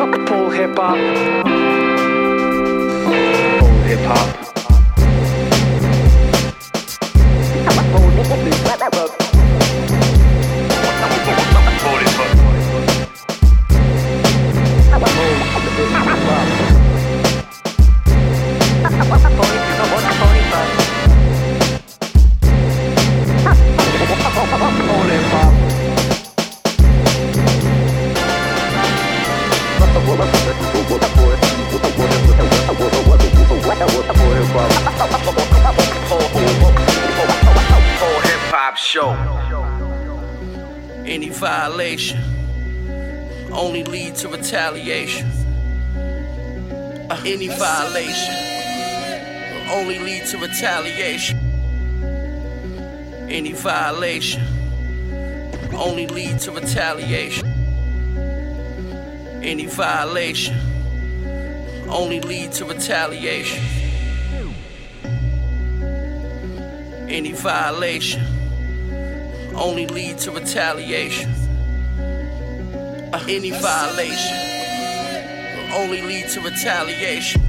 Full hip hop. Full hip hop. Show. Any violation only lead to retaliation. Uh, any violation will only lead to retaliation. Any violation only lead to retaliation. Any violation only lead to retaliation. Any violation only lead to retaliation. Any violation only lead to retaliation.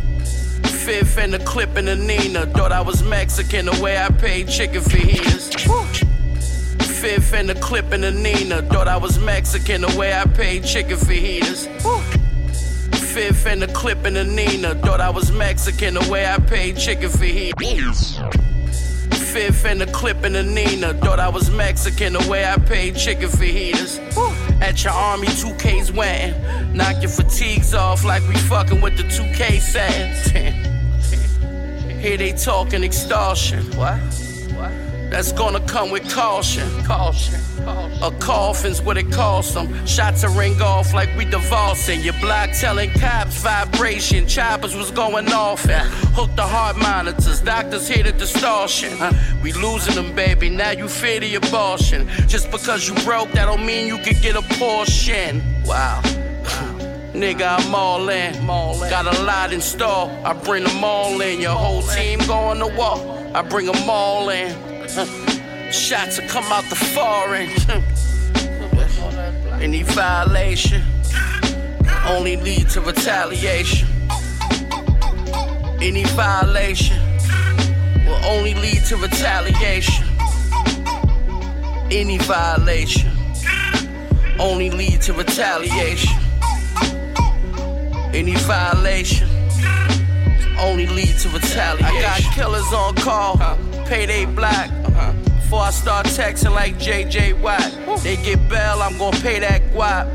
Fifth and a clip in a Nina. Thought I was Mexican the way I paid chicken fajitas. Fifth and a clip in a Nina. Thought I was Mexican the way I paid chicken fajitas. Fifth and a clip in a Nina. Thought I was Mexican the way I paid chicken fajitas fifth and a clip in the Nina. Thought I was Mexican the way I paid chicken fajitas. At your army, 2K's went. Knock your fatigues off like we fucking with the 2K settings. Here they talking extortion. What? That's gonna come with caution. Caution. A coffin's what it costs them. Shots are ring off like we divorcing. Your block telling cops vibration. Choppers was going off. And hook the heart monitors. Doctors hear the distortion. We losing them, baby. Now you fear the abortion. Just because you broke, that don't mean you could get a portion. Wow. Nigga, I'm all in. Got a lot in store. I bring them all in. Your whole team going to war. I bring them all in. Mm. Shots will come out the foreign. Mm. Any violation only lead to retaliation. Any violation will only lead to retaliation. Any violation only lead to retaliation. Any violation only lead to retaliation. I got killers on call, payday black. Before I start texting like JJ Watt, they get bail, I'm gonna pay that guap.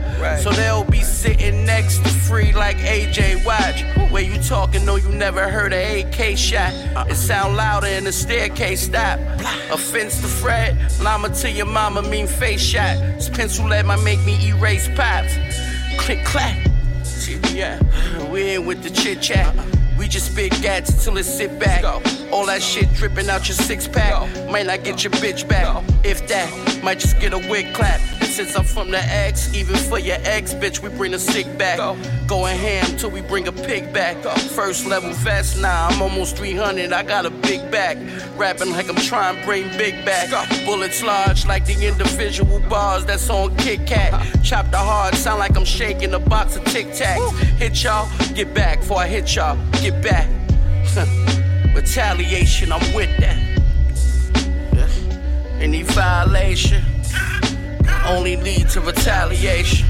So they'll be sitting next to free like AJ Watch. Where you talking, no, you never heard a AK shot. It sound louder in the staircase stop. Offense to Fred, llama to your mama mean face shot. This pencil lead might make me erase pops. Click clack. Yeah, we in with the chit chat. We just spit gats till it sit back. All that shit dripping out your six pack. Might not get your bitch back. If that, might just get a wig clap. Since I'm from the X, even for your ex, bitch, we bring the sick back. Going ham till we bring a pig back. First level vest, nah, I'm almost 300. I got a big back. Rapping like I'm trying to bring big back. Bullets large like the individual bars that's on Kit Kat. Chop the hard, sound like I'm shaking a box of Tic Tacs. Hit y'all, get back before I hit y'all. Get back. Retaliation, I'm with that. Any violation only lead to retaliation.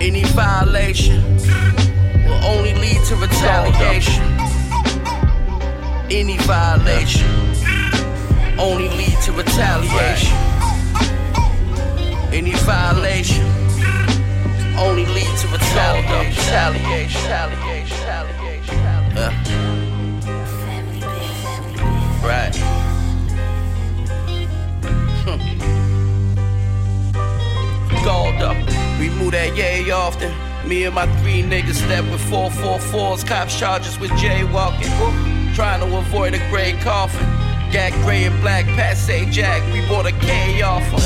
Any violation will only lead to retaliation. Any violation only lead to retaliation. Any violation only lead to retaliation. Retaliation. Retaliation. Retaliation. Uh. Right. Up. We move that yay often. Me and my three niggas step with 444s, cops charges with jaywalking. Trying to avoid a gray coffin. Got gray and black passe jack, we bought a K off him.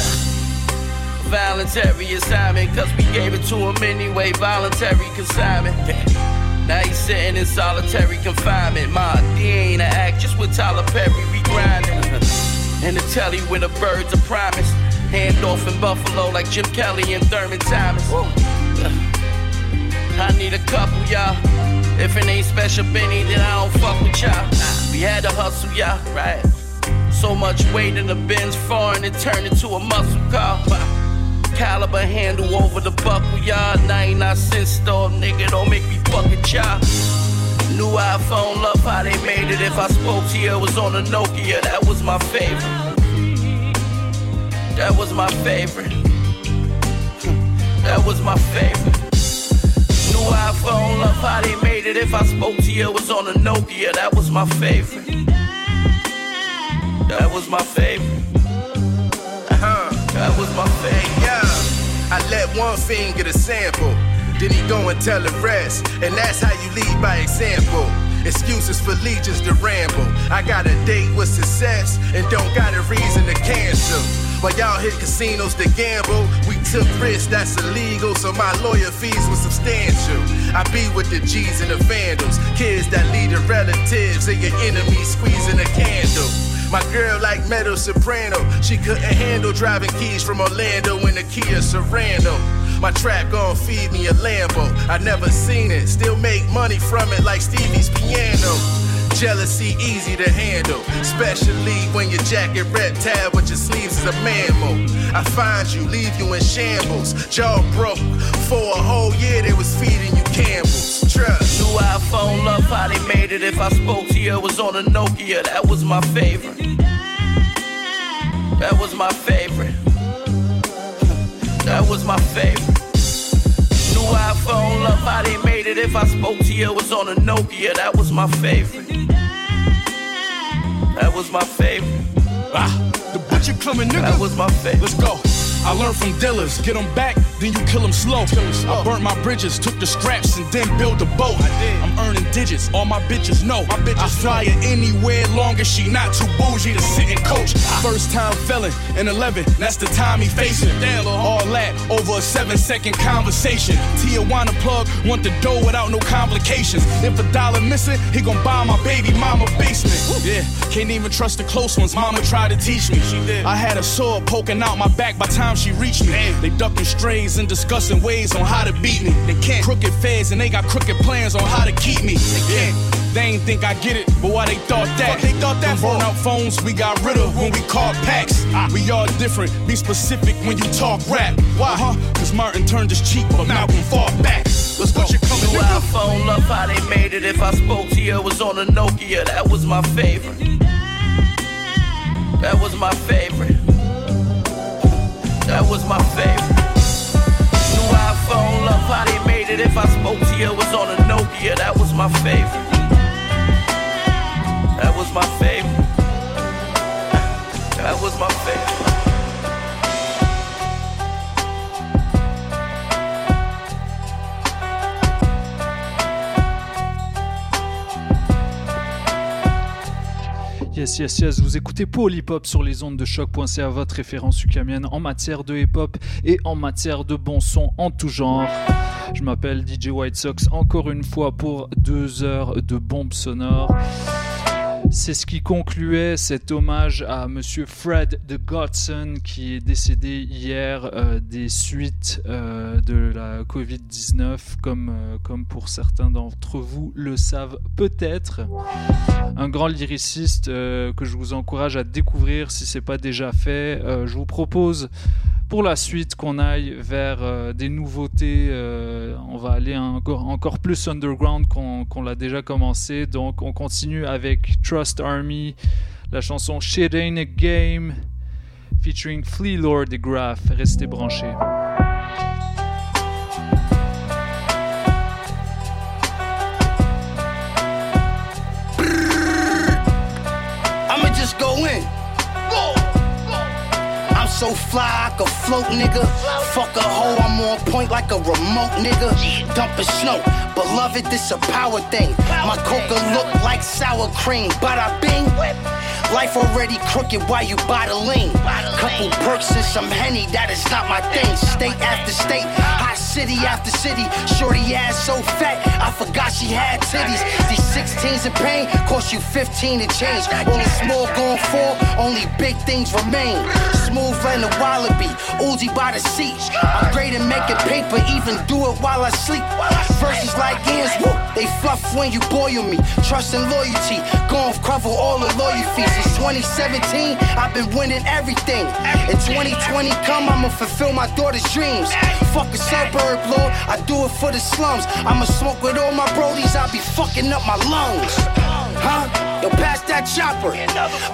Voluntary assignment, cause we gave it to him anyway. Voluntary consignment. Now he's sitting in solitary confinement. Ma, D ain't an act, just with Tyler Perry, we grinding. And the telly when the birds are promised. Hand off in Buffalo like Jim Kelly and Thurman Thomas. I need a couple, y'all. If it ain't special Benny, then I don't fuck with y'all. We had to hustle, y'all, right? So much weight in the bins, foreign, it turned into a muscle car. Caliber handle over the buckle, y'all. 99 cents store, nigga, don't make me fucking chop. New iPhone, love how they made it. If I spoke to you, it was on a Nokia, that was my favorite. That was my favorite. That was my favorite. New iPhone, love how they made it. If I spoke to you, it was on a Nokia, that was my favorite. That was my favorite. Uh-huh. That was my favorite. Yeah, I let one fiend get a sample. Then he go and tell the rest. And that's how you lead by example. Excuses for legions to ramble. I got a date with success and don't got a reason to cancel. While y'all hit casinos to gamble, we took risks that's illegal, so my lawyer fees were substantial. I be with the G's and the vandals, kids that lead the relatives and your enemies squeezing a candle. My girl like metal soprano, she couldn't handle driving keys from Orlando in a Kia Sorento. My trap gon' feed me a Lambo. I never seen it, still make money from it like Stevie's piano. Jealousy easy to handle, especially when your jacket red tab with your sleeves is a mammal. I find you, leave you in shambles, jaw broke. For a whole year they was feeding you Campbell's. Trust. New iPhone, love how they made it. If I spoke to you, it was on a Nokia, that was my favorite. That was my favorite. That was my favorite. New iPhone, love how they made it. If I spoke to you, it was on a Nokia, that was my favorite. That was my favorite. Ah, the butcher coming, nigga. That was my favorite. Let's go. I learned from dealers, get them back, then you kill them slow. I burnt my bridges, took the scraps, and then built a boat. I'm earning digits, all my bitches know. My bitches I fly her anywhere long as she not too bougie to sit and coach. First time felon in 11, that's the time he facing. All that over a seven second conversation. Tijuana plug, want the dough without no complications. If a dollar missing, he gon' buy my baby mama basement. Yeah, can't even trust the close ones, mama tried to teach me. I had a sword poking out my back by time she reached me. They ducking strays and discussing ways on how to beat me. They can't crooked feds and they got crooked plans on how to keep me. They can't. They ain't think I get it, but why they thought that? they thought that burn out phones we got rid of when we called packs. Ah. We all different, be specific when you talk rap. Why? Huh? Cause Martin turned his cheek, but Malcolm fought back. Let's go. You coming, New nigga? iPhone, love how they made it. If I spoke to you, it was on a Nokia, that was my favorite. That was my favorite. That was my favorite. New iPhone, love how they made it. If I spoke to you, it was on a Nokia, that was my favorite. That was my favorite. That was my favorite. Yes, yes, yes, vous écoutez Hop sur les ondes de choc.ca, votre référence ukamienne en matière de hip hop et en matière de bon son en tout genre. Je m'appelle DJ White Sox encore une fois pour deux heures de bombes sonores. C'est ce qui concluait cet hommage à Monsieur Fred de Godson qui est décédé hier euh, des suites euh, de la Covid-19, comme, euh, comme pour certains d'entre vous le savent peut-être. Un grand lyriciste que je vous encourage à découvrir si ce n'est pas déjà fait. Je vous propose pour la suite qu'on aille vers euh, des nouveautés. euh, on va aller encore, plus underground qu'on qu'on l'a déjà commencé. Donc on continue avec Trust Army, la chanson Shit Ain't a Game, featuring Flea Lord et Graph. Restez branchés. So fly, I could float, nigga. Fuck a hoe, I'm on point like a remote, nigga. Dumping snow, beloved, this a power thing. My coca look like sour cream, bada bing. Life already crooked why you bottling. Couple perks and some henny, that is not my thing. State after state, hot city after city. Shorty ass so fat, I forgot she had titties. These 16s in pain cost you 15 to change. Only small going for, only big things remain. Smooth and a wallaby, Uzi by the seat. I'm great at making paper, even do it while I sleep. Verses like ends, whoop, they fluff when you boil me. Trust and loyalty, gon' cover all the lawyer fees. Since 2017, I've been winning everything. In 2020 come, I'ma fulfill my daughter's dreams. Fuck a suburb, Lord, I do it for the slums. I'ma smoke with all my brodies, I'll be fucking up my lungs. Huh? Yo, pass that chopper.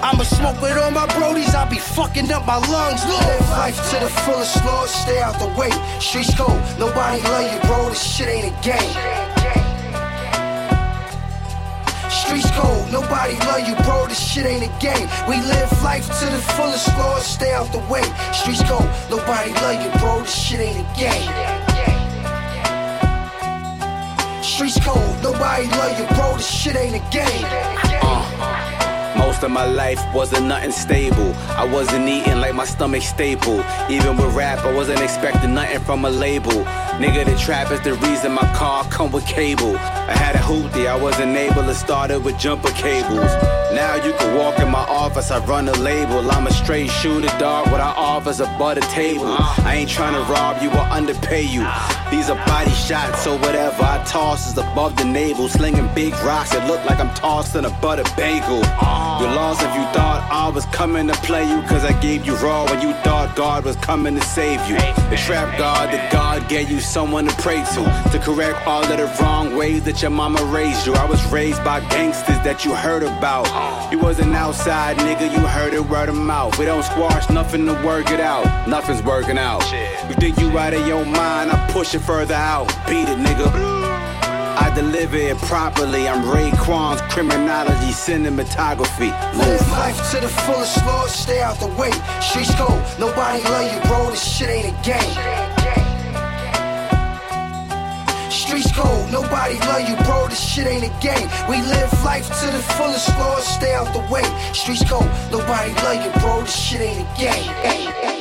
I'ma smoke with all my brodies, I'll be fucking up my lungs. Live life to the fullest, Lord, stay out the way. Streets cold, nobody love you, bro, this shit ain't a game. Streets cold, nobody love you, bro. This shit ain't a game. We live life to the fullest, Lord. Stay out the way. Streets cold, nobody love you, bro. This shit ain't a game. Streets cold, nobody love you, bro. This shit ain't a game. Uh. Most of my life wasn't nothing stable. I wasn't eating like my stomach staple. Even with rap, I wasn't expecting nothing from a label. Nigga, the trap is the reason my car come with cable. I had a hoopty, I wasn't able to start it with jumper cables. Now you can walk in my office, I run a label. I'm a straight shooter, dog. What I offer's above the table. I ain't trying to rob you or underpay you. These are body shots, so whatever I toss is above the navel. Slinging big rocks, it look like I'm tossing a butter bagel. You lost if you thought I was coming to play you, cause I gave you raw when you thought God was coming to save you. The trap God that God gave you someone to pray to, to correct all of the wrong ways that your mama raised you. I was raised by gangsters that you heard about. You wasn't outside, nigga, you heard it word of mouth. We don't squash nothing to work it out, nothing's working out. You think you out of your mind, I push it further out. Beat it, nigga. I deliver it properly. I'm Raekwon's criminology cinematography. Live life to the fullest, Lord. Stay out the way. Streets cold, nobody love you, bro. This shit ain't a game. Streets cold, nobody love you, bro. This shit ain't a game. We live life to the fullest, Lord. Stay out the way. Streets cold, nobody love you, bro. This shit ain't a game. Rain.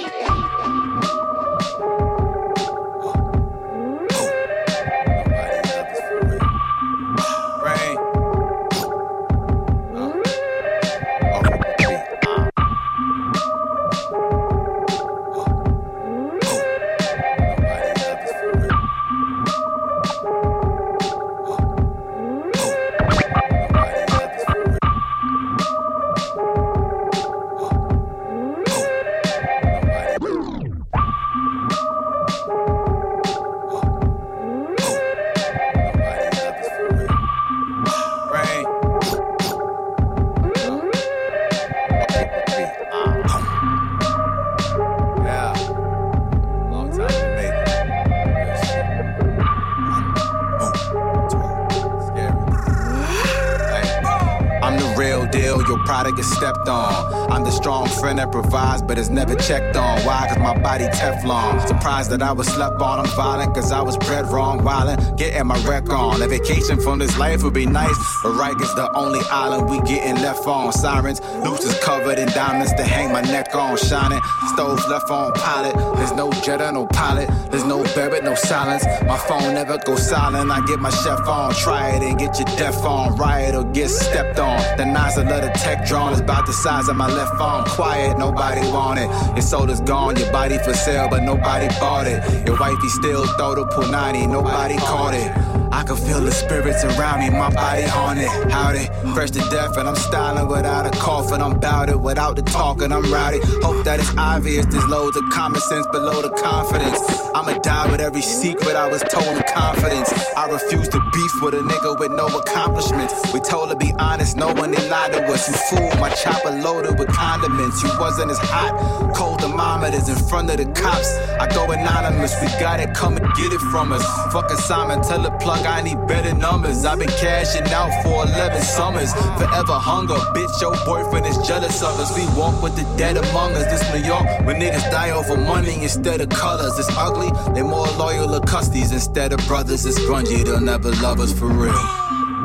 That I was slept on. I'm violent cause I was bred wrong. Wildin', getting my wreck on. A vacation from this life would be nice, but Rikers the only island we getting left on. Sirens, nooses covered in diamonds to hang my neck on. Shining, stoves left on pilot. There's no jetter, no pilot. There's no buried, no silence. My phone never goes silent. I get my chef on. Try it and get your death on. Riot or get stepped on. The nozzle of the tech drawn is about the size of my left arm. Quiet, nobody want it. Your soul is gone, your body for sale, but nobody bought it. Your wifey still throw the punani, nobody caught it. I can feel the spirits around me, my body haunted. Howdy, fresh to death, and I'm styling without a cough, and I'm bout it without the talk, and I'm rowdy. Hope that it's obvious, there's loads of common sense below the confidence. I'ma die with every secret I was told in confidence. I refuse to beef with a nigga with no accomplishments. We told to be honest, no one they lied to us. You fool, my chopper loaded with condiments. You wasn't as hot, cold thermometers in front of the cops. I go anonymous, we got it, come and get it from us. Fuck Simon, tell the plug I need better numbers. I've been cashing out for 11 summers. Forever hunger, bitch, your boyfriend is jealous of us. We walk with the dead among us. This New York, when niggas die over money instead of colors. It's ugly, they more loyal to custies instead of brothers. It's grungy, they'll never love us for real.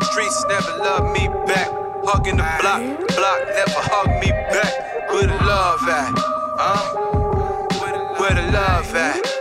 Streets never love me back. Hugging the block, block never hug me back. Where the love at? Huh? Where the love at?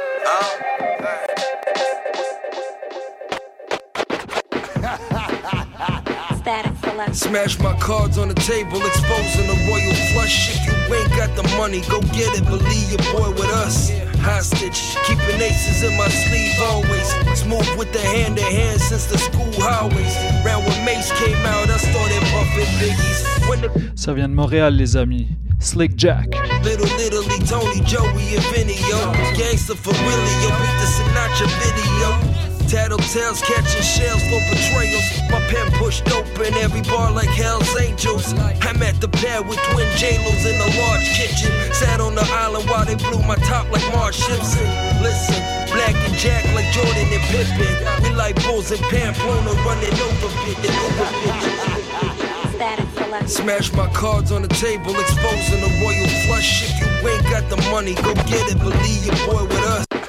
Smash my cards on the table, exposing the royal flush. If you ain't got the money, go get it. Believe your boy with us. Hostage, keeping aces in my sleeve always. Smooth with the hand to hand since the school highways. Round when Mace came out, I started buffing biggies. When the Ça vient de Montréal, les amis. Slick Jack. Little, little Tony, Joey, and Vinny, yo. Gangsta for Willie, yo. Beat the Sinatra video. Tattletales catching shells for betrayals. My pen pushed open every bar like Hell's Angels. I'm at the pad with twin J-Los in a large kitchen. Sat on the island while they blew my top like Marge Simpson. Listen, black and Jack like Jordan and Pippen. We like Bulls and Pamplona running over bitches. Smash my cards on the table, exposing the royal flush. If you ain't got the money, go get it. Believe your boy with us.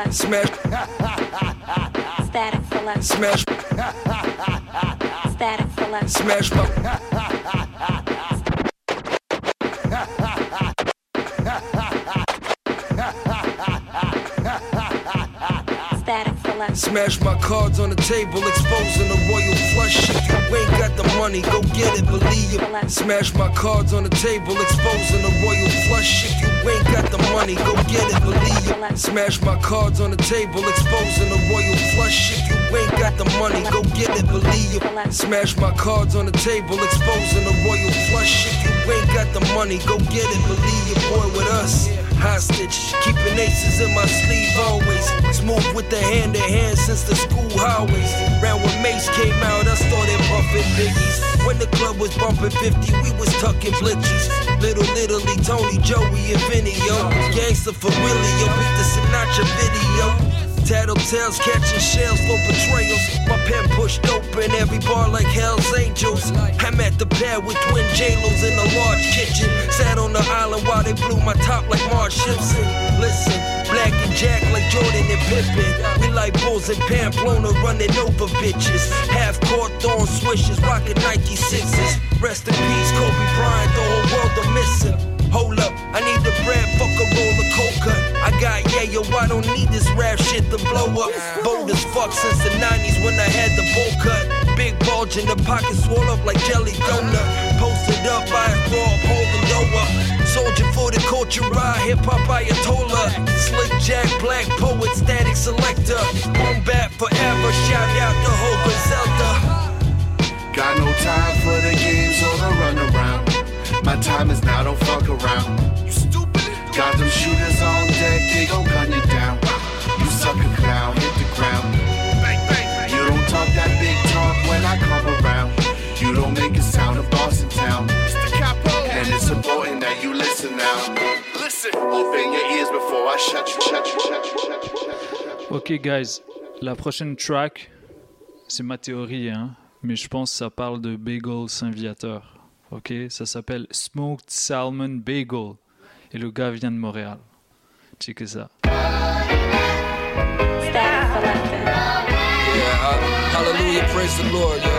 Static select. Smash, Static smash, Static smash Smash my cards on the table, exposing the royal flush. If you ain't got the money, go get it, believe it. Smash my cards on the table, exposing the royal flush. If you ain't got the money, go get it, believe it. Smash my cards on the table, exposing the royal flush. If you ain't got the money, go get it, believe it. Smash my cards on the table, exposing the royal flush. If you ain't got the money, go get it, believe boy with us. Hostage, keeping aces in my sleeve always. Smooth with the hand to hand since the school highways. Round when Mace came out, I started bumping biggies. When the club was bumping 50, we was tucking glitches. Little, little Tony, Joey, and Vinny, yo. Gangsta yo. Beat the Sinatra video. Tattletales catching shells for betrayals. My pen pushed open every bar like Hell's Angels. I'm at the pad with twin J-Los in a large kitchen. Sat on the island while they blew my top like Marge Simpson. Listen, black and Jack like Jordan and Pippen. We like Bulls and Pamplona running over bitches. Half court throwing swishes, rocking Nike sixes. Rest in peace, Kobe Bryant, the whole world a missing. Hold up, I need the bread, fuck a roll. I got yeah, yo, I don't need this rap shit to blow up. Bold as fuck since the 90s when I had the bowl cut. Big bulge in the pocket, swole up like jelly donut. Posted up by a up, holding dough up. Soldier for the culture, ride hip hop Ayatollah. Slick Jack, black poet, static selector. Boom bap forever, shout out to Hogan Zelda. Got no time for the games or the runaround. My time is now, don't fuck around. Got them shooters on deck, they gon' gun you down. You sucker clown, hit the ground. Bang, bang. You don't talk that big talk when I come around. You don't make a sound of Boston town. And it's important that you listen now. Listen, open your ears before I shut you, shut you, shut you, shut you. Shut you. Ok, guys, la prochaine track, c'est ma théorie, hein, mais je pense que ça parle de bagel Saint-Viateur. Ok, ça s'appelle Smoked Salmon Bagel. Et le gars vient de Montréal. Checkez ça. Yeah, hallelujah, praise the Lord, yo.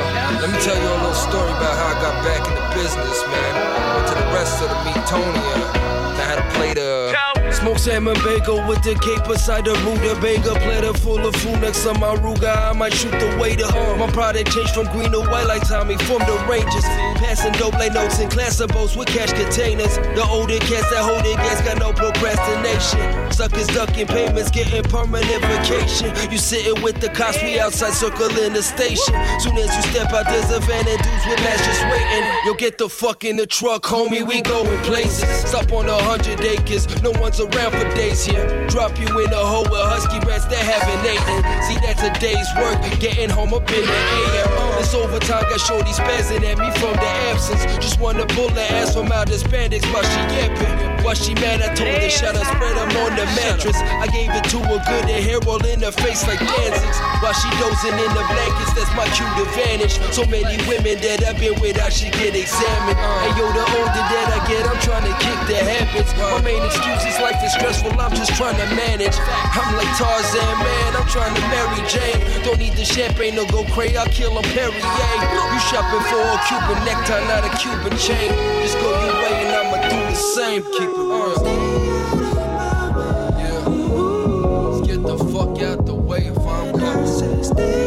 Let me tell you a little story about how I got back in the business, man. Went to the rest of the Meetonia. and I had a plate of smoked salmon bagel with the cape beside the rutabaga. Platter full of food next to my ruga. I might shoot the waiter. My product changed from green to white like Tommy from the Rangers. Passing dope like notes in class of boats with cash containers. The older cats that hold it gas got no procrastination. Suckers ducking payments, getting permanent vacation. You sitting with the cops, we outside circling the station. Soon as you step out, there's a van and dudes with masks just waiting. Yo, get the fuck in the truck, homie, we going places. Stop on a hundred acres, no one's around for days here. Drop you in a hole with husky rats that haven't eaten. See, that's a day's work, getting home up in the AM. This overtime got shorty spazzing at me from the absence. Just wanna pull the ass from out the spandex while she yapping. While she mad, I told her shut up, spread them on the mattress. I gave it to her good and hair roll in her face like Danzig's. While she dozing in the blankets, that's my cue to advantage. So many women that I've been with, I should get examined. And yo, the older that I get, I'm trying to kick the habits. My main excuse is life is stressful, I'm just trying to manage. I'm like Tarzan, man, I'm trying to marry Jane. Don't need the champagne to go crazy, I'll kill a Perrier. You shopping for a Cuban necktie, not a Cuban chain. Just go your way and I'ma do the same. Keep it real. Yeah. Let's get the fuck out the way if I'm coming.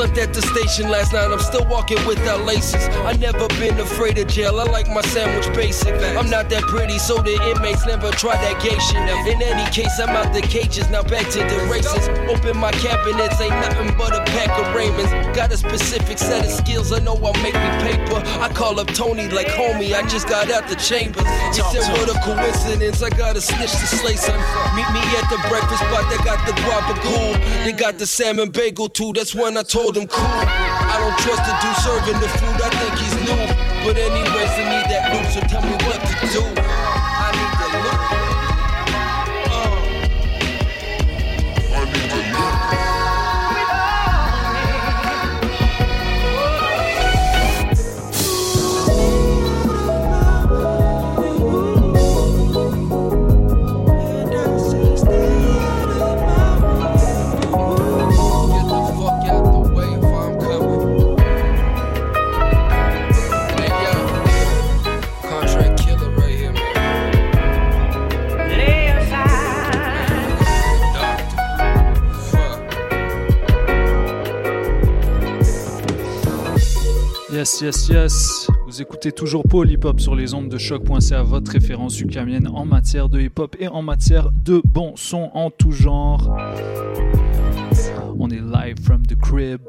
Slept at the station last night. I'm still walking without laces. I never been afraid of jail. I like my sandwich basic. I'm not that pretty, so the inmates never try that gay shit. In any case, I'm out the cages. Now back to the races. Open my cabinets, ain't nothing but a pack of Ravens. Got a specific set of skills. I know I'll make me paper. I call up Tony like homie. I just got out the chambers. He said, what a coincidence. I gotta snitch to slay son. Meet me at the breakfast spot. They got the cool. They got the salmon bagel too. That's when I told him cool. I don't trust the dude serving the food. I think he's new. But anyways, I need that loot. So tell me what to do. Yes, yes, yes. Vous écoutez toujours Paul Hip Hop sur les ondes de choc.ca, votre référence ukamienne en matière de hip hop et en matière de bon son en tout genre. On est live from the crib.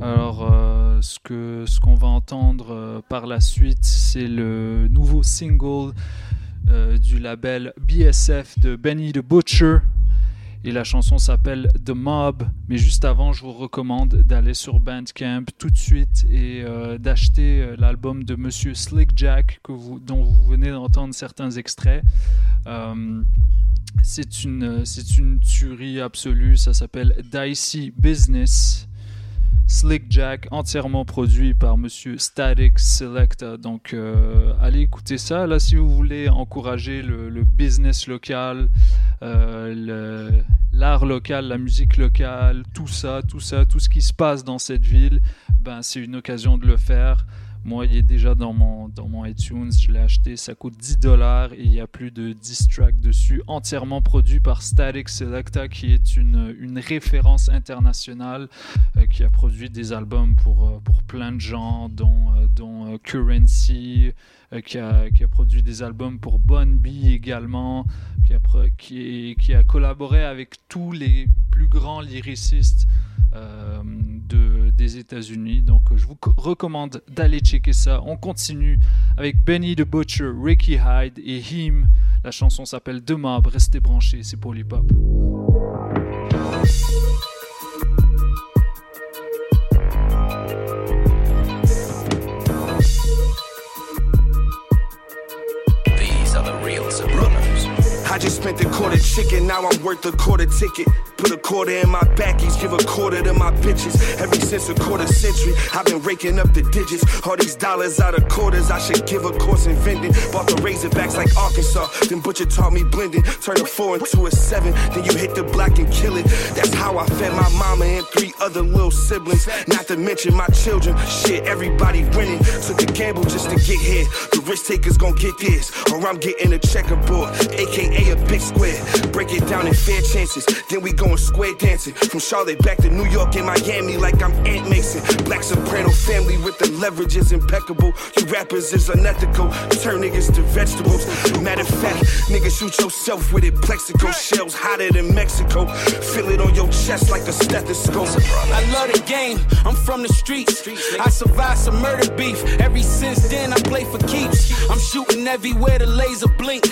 Alors, euh, ce que ce qu'on va entendre euh, par la suite, c'est le nouveau single euh, du label BSF de Benny the Butcher. Et la chanson s'appelle The Mob. Mais juste avant, je vous recommande d'aller sur Bandcamp tout de suite et euh, d'acheter euh, l'album de Monsieur Slick Jack dont vous venez d'entendre certains extraits. Euh, c'est une, c'est une tuerie absolue. Ça s'appelle Dicey Business. Slick Jack, entièrement produit par Monsieur Static Selecta. Donc, euh, allez écouter ça. Là, si vous voulez encourager le, business local, euh, l'art local, la musique locale, tout ça, tout ça, tout ce qui se passe dans cette ville, ben, c'est une occasion de le faire. Moi, il est déjà dans mon, dans mon iTunes, je l'ai acheté, ça coûte 10 dollars et il y a plus de 10 tracks dessus, entièrement produit par Static Selecta, qui est une, une référence internationale, euh, qui a produit des albums pour, euh, pour plein de gens, dont, euh, dont Currency, qui, a, qui a produit des albums pour Bon B également, qui a, qui, a collaboré avec tous les plus grands lyricistes euh, de, des États-Unis. Donc, euh, je vous co- recommande d'aller checker ça. On continue avec Benny the Butcher, Ricky Hyde et Him. La chanson s'appelle Mob. Restez branchés, c'est pour l'hip I just spent a quarter chicken, now I'm worth a quarter ticket. Put a quarter in my backies, give a quarter to my bitches. Ever since a quarter century, I've been raking up the digits. All these dollars out of quarters, I should give a course in vending. Bought the Razorbacks like Arkansas, then Butcher taught me blending. Turn a four into a seven, then you hit the block and kill it. That's how I fed my mama and three other little siblings. Not to mention my children. Shit, everybody winning. Took a gamble just to get here. The risk takers gon' get this, or I'm getting a checkerboard, aka a big square. Break it down in fair chances, then we going square dancing. From Charlotte back to New York and Miami like I'm Aunt Mason. Black soprano family with the leverage is impeccable. You rappers is unethical. Turn niggas to vegetables. Matter of fact, niggas shoot yourself with it. Plaxico shells hotter than Mexico. Feel it on your chest like a stethoscope. I love the game. I'm from the streets. I survived some murder beef. Every since then, I play for keeps. I'm shooting everywhere the laser blink.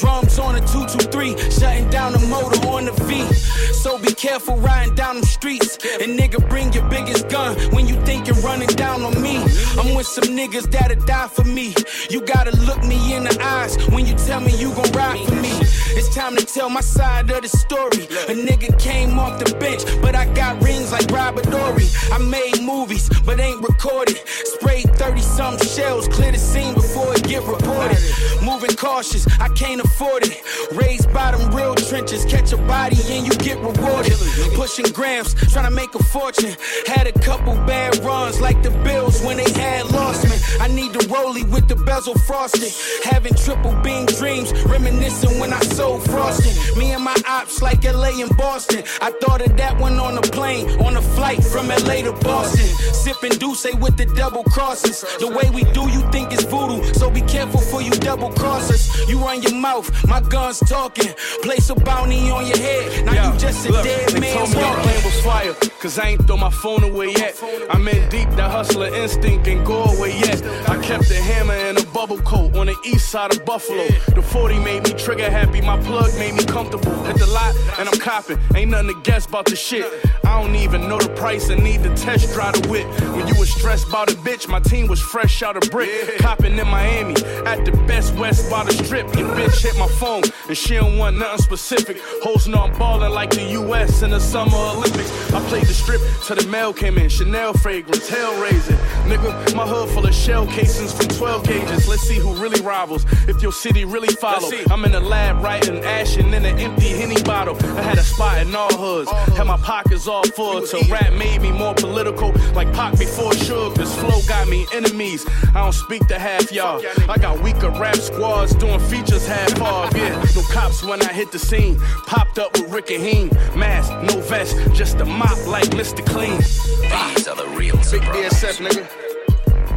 Drums on a 223, shutting down the motor on the V. So be careful riding down them streets. And nigga, bring your biggest gun when you think you're running down on me. I'm with some niggas that'll die for me. You gotta look me in the eyes when you tell me you gon' ride for me. It's time to tell my side of the story. A nigga came off the bench, but I got rings like Robert Horry. I made movies, but ain't recorded. Sprayed 30 some shells, clear the scene before it get reported. Moving cautious, I can't afford it. Raised bottom real trenches, catch a body and you get rewarded. Pushing grams, trying to make a fortune. Had a couple bad runs like the Bills when they had lost me. I need the rollie with the bezel frosted. Having triple beam dreams, reminiscing when I sold frosting. Me and my ops like LA and Boston. I thought of that one on a plane, on a flight from LA to Boston. Sipping Douce with the double crosses. The way we do, you think it's voodoo. So be careful for you double crossers. You run your mouth, my gun's talking. Place a bounty on your head. Now Yo, you just a look, dead man told me the plan was fire, cause I ain't throw my phone away yet. I'm in deep, that hustler instinct ain't go away yet. I kept a hammer and a bubble coat on the east side of Buffalo. The 40 made me trigger happy, my plug made me comfortable. Hit the lot and I'm copping, ain't nothing to guess about the shit. I don't even know the price and need to test drive the whip. When you was stressed about a bitch, my team was fresh out of brick. Copping in Miami at the best west by the strip. Your bitch hit my phone and she don't want nothing specific. Hoes know I'm ballin' like the US in the Summer Olympics. I played the strip till the mail came in. Chanel fragrance, Hellraiser. Nigga, my hood full of shell casings from 12 gauges. Let's see who really rivals. If your city really follow. I'm in the lab writing ashing in an empty Henny bottle. I had a spot in all hoods. Had my pockets all full. Till rap made me more political. Like Pac before Suge. This flow got me enemies. I don't speak to half y'all. I got weaker rap squads doing features half off. Yeah, no cops when I hit the scene. Popped up with Rick and Heem. Mask, no vest, just a mop like Mr. Clean. These are the real Big BSF, nigga.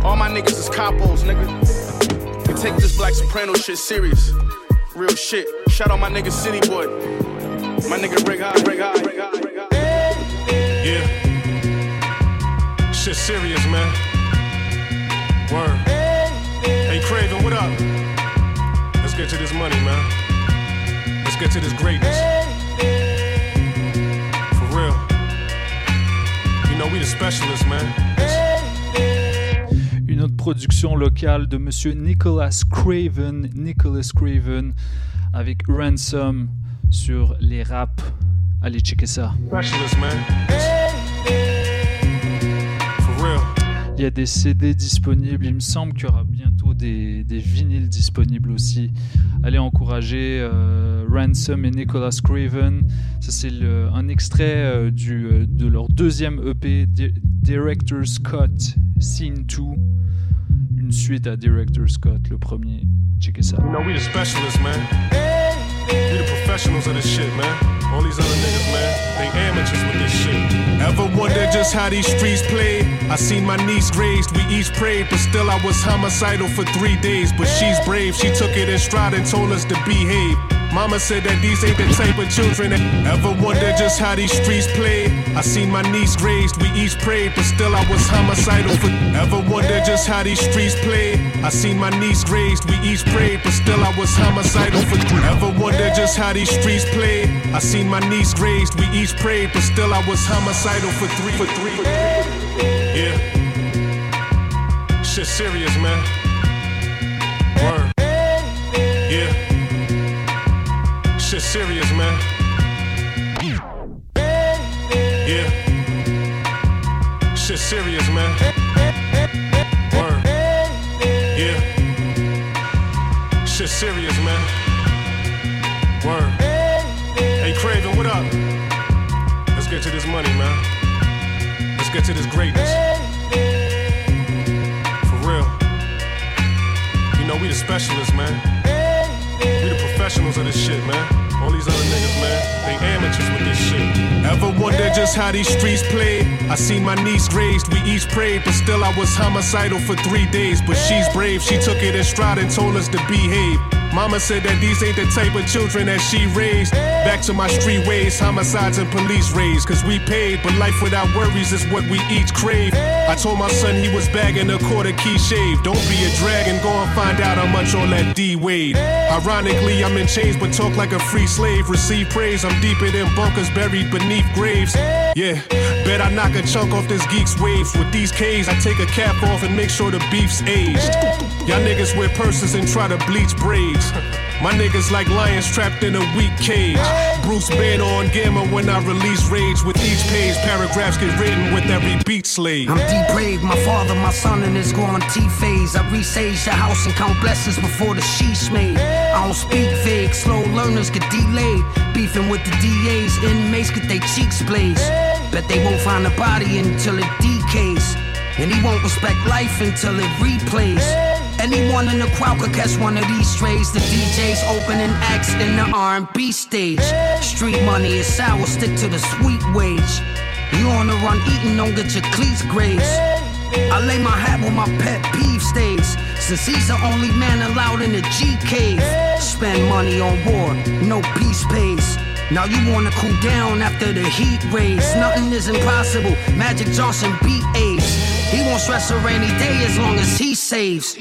All my niggas is capos, nigga. You take this Black Soprano shit serious. Real shit. Shout out my nigga City Boy. My nigga Rick Hyde, Rick Hyde, Rick Hyde, Rick Hyde. Yeah. Shit serious, man. Word. Hey, Craven, what up? Let's get to this money, man. Let's get to this greatness. For real. You know, we the specialists, man. Une autre production locale de monsieur Nicholas Craven, Nicholas Craven, avec Ransom sur les raps. Allez checker ça. Il y a des CD disponibles, il me semble qu'il y aura bientôt des, des vinyles disponibles aussi. Allez encourager euh, Ransom et Nicholas Craven. Ça c'est un extrait euh, du, euh, de leur deuxième EP, Di- Director's Cut Scene 2. Une suite à Director's Cut, le premier. Checkez ça. You know, we the specialists, man. We the professionals of this shit, man. All these other niggas, man, they amateurs with this shit. Ever wonder just how these streets play? I seen my niece raised, we each prayed, but still I was homicidal for three days. But she's brave, she took it in stride and told us to behave. Mama said that these ain't the type of children that ever wonder just how these streets play. I seen my niece raised, we each prayed, but still I was homicidal for ever wonder just how these streets play. I seen my niece raised, we each prayed, but still I was homicidal for ever wonder just how these streets play. I seen my niece raised, we each prayed, but still I was homicidal for three for three. Yeah. Shit serious, man. Word. Yeah. Shit serious, man. Yeah. Shit serious, man. Word. Yeah. Shit serious, man. Word. Hey, Craven, what up? Let's get to this money, man. Let's get to this greatness. For real. You know, we the specialists, man. We the professionals of this shit, man. All these other niggas, man, they amateurs with this shit. Ever wonder just how these streets play? I seen my niece raised, we each prayed, but still I was homicidal for three days. But she's brave, she took it in stride and told us to behave. Mama said that these ain't the type of children that she raised. Back to my street ways, homicides and police raids. Cause we paid, but life without worries is what we each crave. I told my son he was bagging a quarter key shave. Don't be a dragon, go and find out how much all that D Wade. Ironically, I'm in chains but talk like a free slave. Receive praise, I'm deeper than bunkers buried beneath graves. Yeah, bet I knock a chunk off this geek's waves. With these K's, I take a cap off and make sure the beef's aged. Y'all niggas wear purses and try to bleach braids. My niggas like lions trapped in a weak cage. Bruce Banner on Gamma when I release rage. With each page, paragraphs get written with every beat slave. I'm depraved, my father, my son, and his T phase. I resage the house and count blessings before the sheesh made. I don't speak vague, slow learners get delayed. Beefing with the DAs, inmates get their cheeks blazed. Bet they won't find a body until it decays. And he won't respect life until it replays. Anyone in the crowd could catch one of these strays. The DJ's opening acts in the R&B stage. Street money is sour, stick to the sweet wage. You on the run eating, don't get your cleats grazed. I lay my hat where my pet peeve stays. Since he's the only man allowed in the G cave. Spend money on war, no peace pays. Now you wanna cool down after the heat rays. Nothing is impossible. Magic Johnson beat AIDS. He won't stress a rainy day as long as he saves.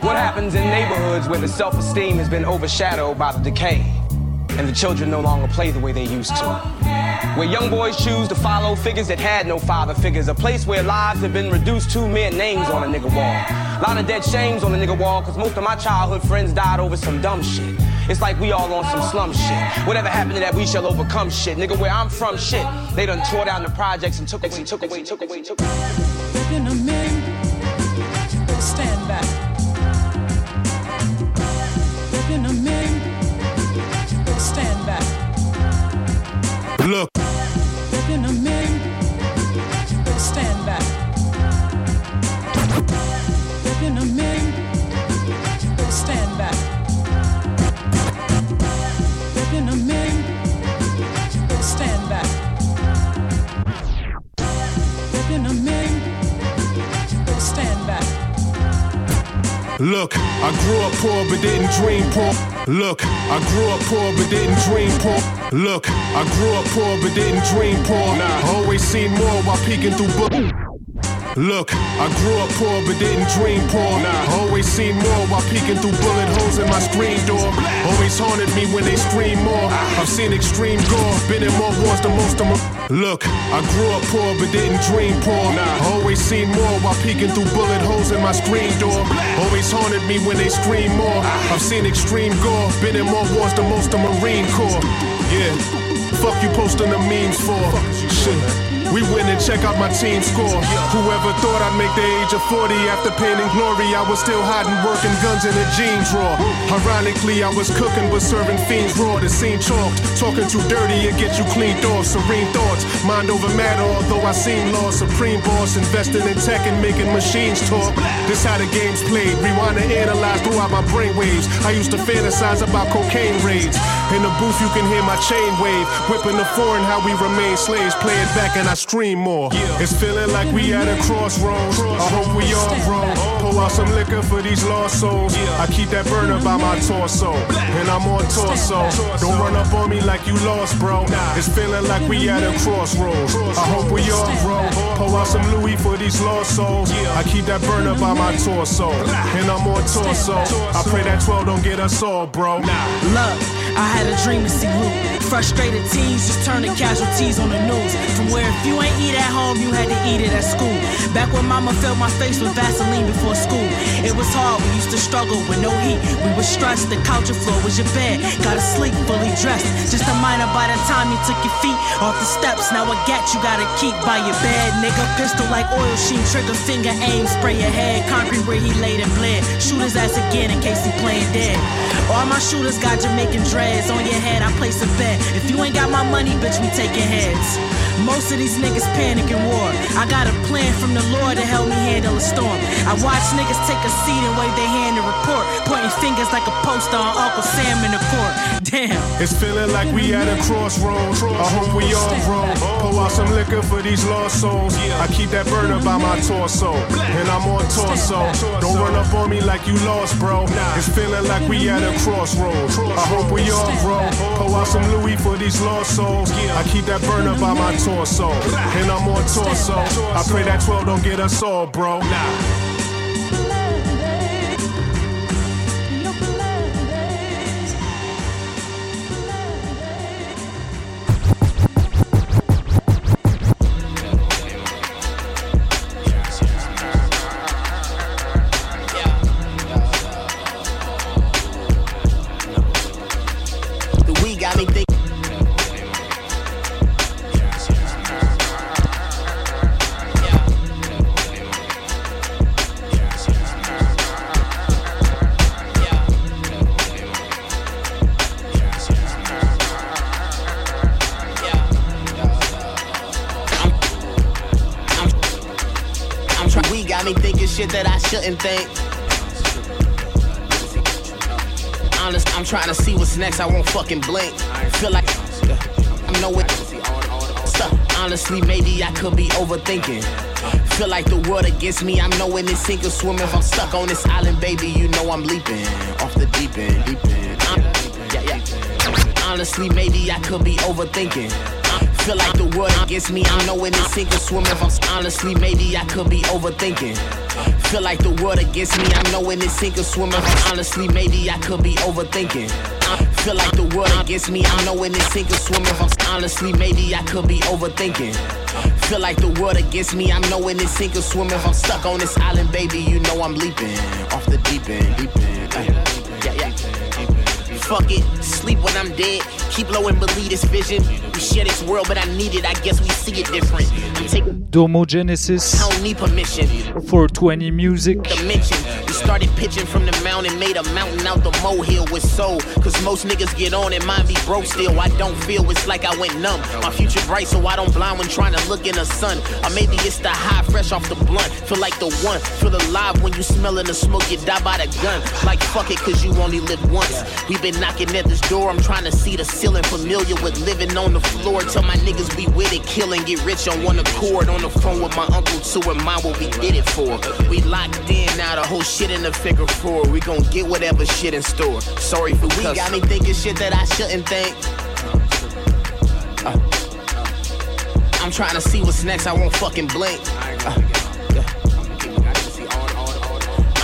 What happens in neighborhoods where the self esteem has been overshadowed by the decay and the children no longer play the way they used to? Where young boys choose to follow figures that had no father figures, a place where lives have been reduced to mere names on a nigga wall. A Lot of dead shames on a nigga wall, cause most of my childhood friends died over some dumb shit. It's like we all on some slum shit. Whatever happened to that, we shall overcome shit. Nigga, where I'm from, shit. They done tore down the projects and took away, took away, took away, took away. In a Look. Stand back. Look, I grew up poor but didn't dream poor. Look, I grew up poor but didn't dream poor. Look, I grew up poor but didn't dream poor. I always seen more while peeking through books. Look, I grew up poor but didn't dream poor. I always seen more while peeking through bullet holes in my screen door. Always haunted me when they scream more. I've seen extreme gore, been in more wars than most of them. Look, I grew up poor but didn't dream poor. I always seen more while peeking through bullet holes in my screen door. Always haunted me when they scream more. I've seen extreme gore, been in more wars than most of Marine Corps. Yeah, fuck you posting the memes for. Shit. We win and check out my team score. Whoever thought I'd make the age of 40 after pain and glory, I was still hiding, working guns in a jeans drawer. Ironically, I was cooking but serving fiends raw. The scene chalked, talking too dirty, it get you cleaned off. Serene thoughts, mind over matter, although I seem lost. Supreme boss, investing in tech and making machines talk. This how the game's played. Rewind and analyze throughout my brainwaves. I used to fantasize about cocaine raids. In the booth, you can hear my chain wave. Whipping the foreign, how we remain slaves. Play it back and I stream more. It's feeling like we at a crossroads. I hope we all grow. Pull out some liquor for these lost souls. I keep that burner by my torso. And I'm on torso. Don't run up on me like you lost, bro. It's feeling like we at a crossroads. I hope we all grow. Pull out some Louis for these lost souls. I keep that burner by my torso. And I'm on torso. I pray that 12 don't get us all, bro. Look, I had a dream to see loot. Frustrated teens just turning casualties on the news. From where if you ain't eat at home, you had to eat it at school. Back when mama filled my face with Vaseline before school. It was hard, we used to struggle with no heat. We were stressed, the couch and floor was your bed. Gotta sleep fully dressed. Just a minor by the time you took your feet off the steps. Now a gat you gotta keep by your bed. Nigga, pistol like oil sheen, trigger finger aim, spray your head. Concrete where he laid and bled. Shoot his ass again in case he playing dead. All my shooters got Jamaican dreads. On your head, I place a bet. If you ain't got my money, bitch, we taking heads. Most of these niggas panic in war. I got a plan from the Lord to help me handle a storm. I watch niggas take a seat and wave their hand to report, pointing fingers like a poster on Uncle Sam in the court. Damn. It's feeling like we at a crossroads. I hope we all grow. Pour out some liquor for these lost souls. I keep that burner by my torso, and I'm on torso. Don't run up on me like you lost, bro. It's feeling like we at a crossroads. I hope we grow. Pour out some Louis for these lost souls. I keep that burner by my torso, and I'm on torso. I pray that 12 don't get us all, bro. The shouldn't think. Honest, I'm trying to see what's next. I won't fucking blink. Feel like I'm nowhere. Stuck. Honestly, maybe I could be overthinking. Feel like the world against me. I'm knowing it's sink or swim. If I'm stuck on this island, baby, you know I'm leaping off the deep end. Deep end. Yeah, yeah. Honestly, maybe I could be overthinking. Feel like the world against me. I'm knowing it's sink or swim. If I'm honestly, maybe I could be overthinking. Feel like the world against me. I'm knowing it's sink or swim. Honestly, maybe I could be overthinking. Feel like the world against me. I'm knowing it's sink or swim. Honestly, maybe I could be overthinking. Feel like the world against me. I'm knowing it's sink or swim. If I'm stuck on this island, baby, you know I'm leaping off the deep end. Deep end. Yeah, yeah. Fuck it, sleep when I'm dead. Keep low and believe this vision. We share this world, but I need it. I guess we see it different. I'm. Domo Genesis, I don't need permission. 420 Music. We started pitching from the mountain, made a mountain out the molehill with soul. Cause most niggas get on and mine be broke still. I don't feel it's like I went numb. My future bright, so I don't blind when trying to look in the sun. Or maybe it's the high fresh off the blunt. Feel like the one. Feel alive when you smelling the smoke, you die by the gun. Like fuck it, cause you only live once. We been knocking at this door, I'm trying to see the ceiling. Familiar with living on the floor. Tell my niggas be with it, killing, get rich on one accord. On the phone with my uncle to remind what we did it for. We locked in, now the whole shit in the figure four. We gon' get whatever shit in store. Sorry for we got me thinking shit that I shouldn't think. Uh, I'm trying to see what's next, I won't fucking blink. Uh, yeah.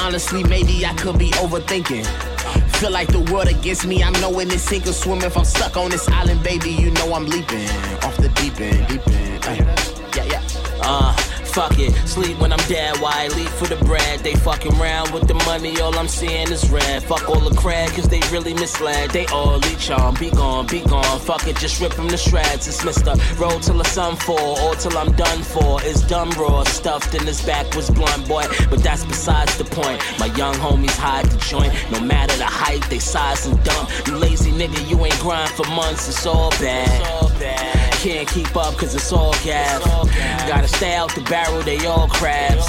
Honestly, maybe I could be overthinking. Feel like the world against me. I'm knowing it's sink or swim. If I'm stuck on this island, baby, you know I'm leaping off the deep end. Deep end. Ay, Yeah, yeah. Uh, fuck it. Sleep when I'm dead. Why I leave for the bread? They fucking round with the money. All I'm seeing is red. Fuck all the crack, cause they really misled. They all leech on. Be gone, be gone. Fuck it, just rip them to shreds. It's Mr. Roll till the sun fall, or till I'm done for. It's dumb raw. Stuffed in his back was blunt, boy. But that's besides the point. My young homies hide the joint. No matter the height, they size and dump. You lazy nigga, you ain't grind for months. It's all bad. Can't keep up cause it's all gas. Gotta stay out the barrel, they all crabs.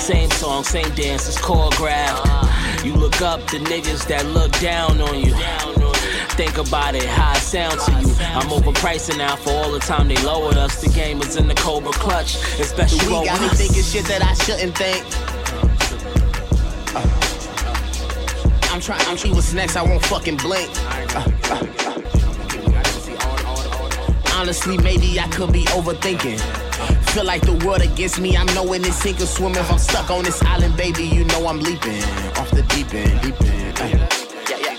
Same song, same dance, it's choreographed. You look up the niggas that look down on you. Think about it, how it sound to you. I'm overpricing now for all the time they lowered us. The game is in the Cobra clutch, especially We got me thinking shit that I shouldn't think. Uh, I'm trying, I'm see what's next, I won't fucking blink. Uh, uh, Honestly, maybe I could be overthinking. Feel like the world against me. I'm knowing it's sink or swim. If I'm stuck on this island, baby, you know I'm leaping off the deep end. Deep end. Yeah.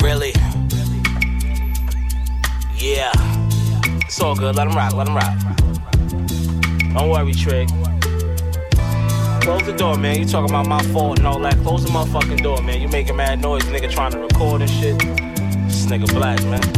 Really? Yeah. It's all good. Let him rock. Let him rock. Don't worry, Trig. Close the door, man. You talking about my fault and all that. Close the motherfucking door, man. You making mad noise, nigga trying to record and shit. This nigga black, man.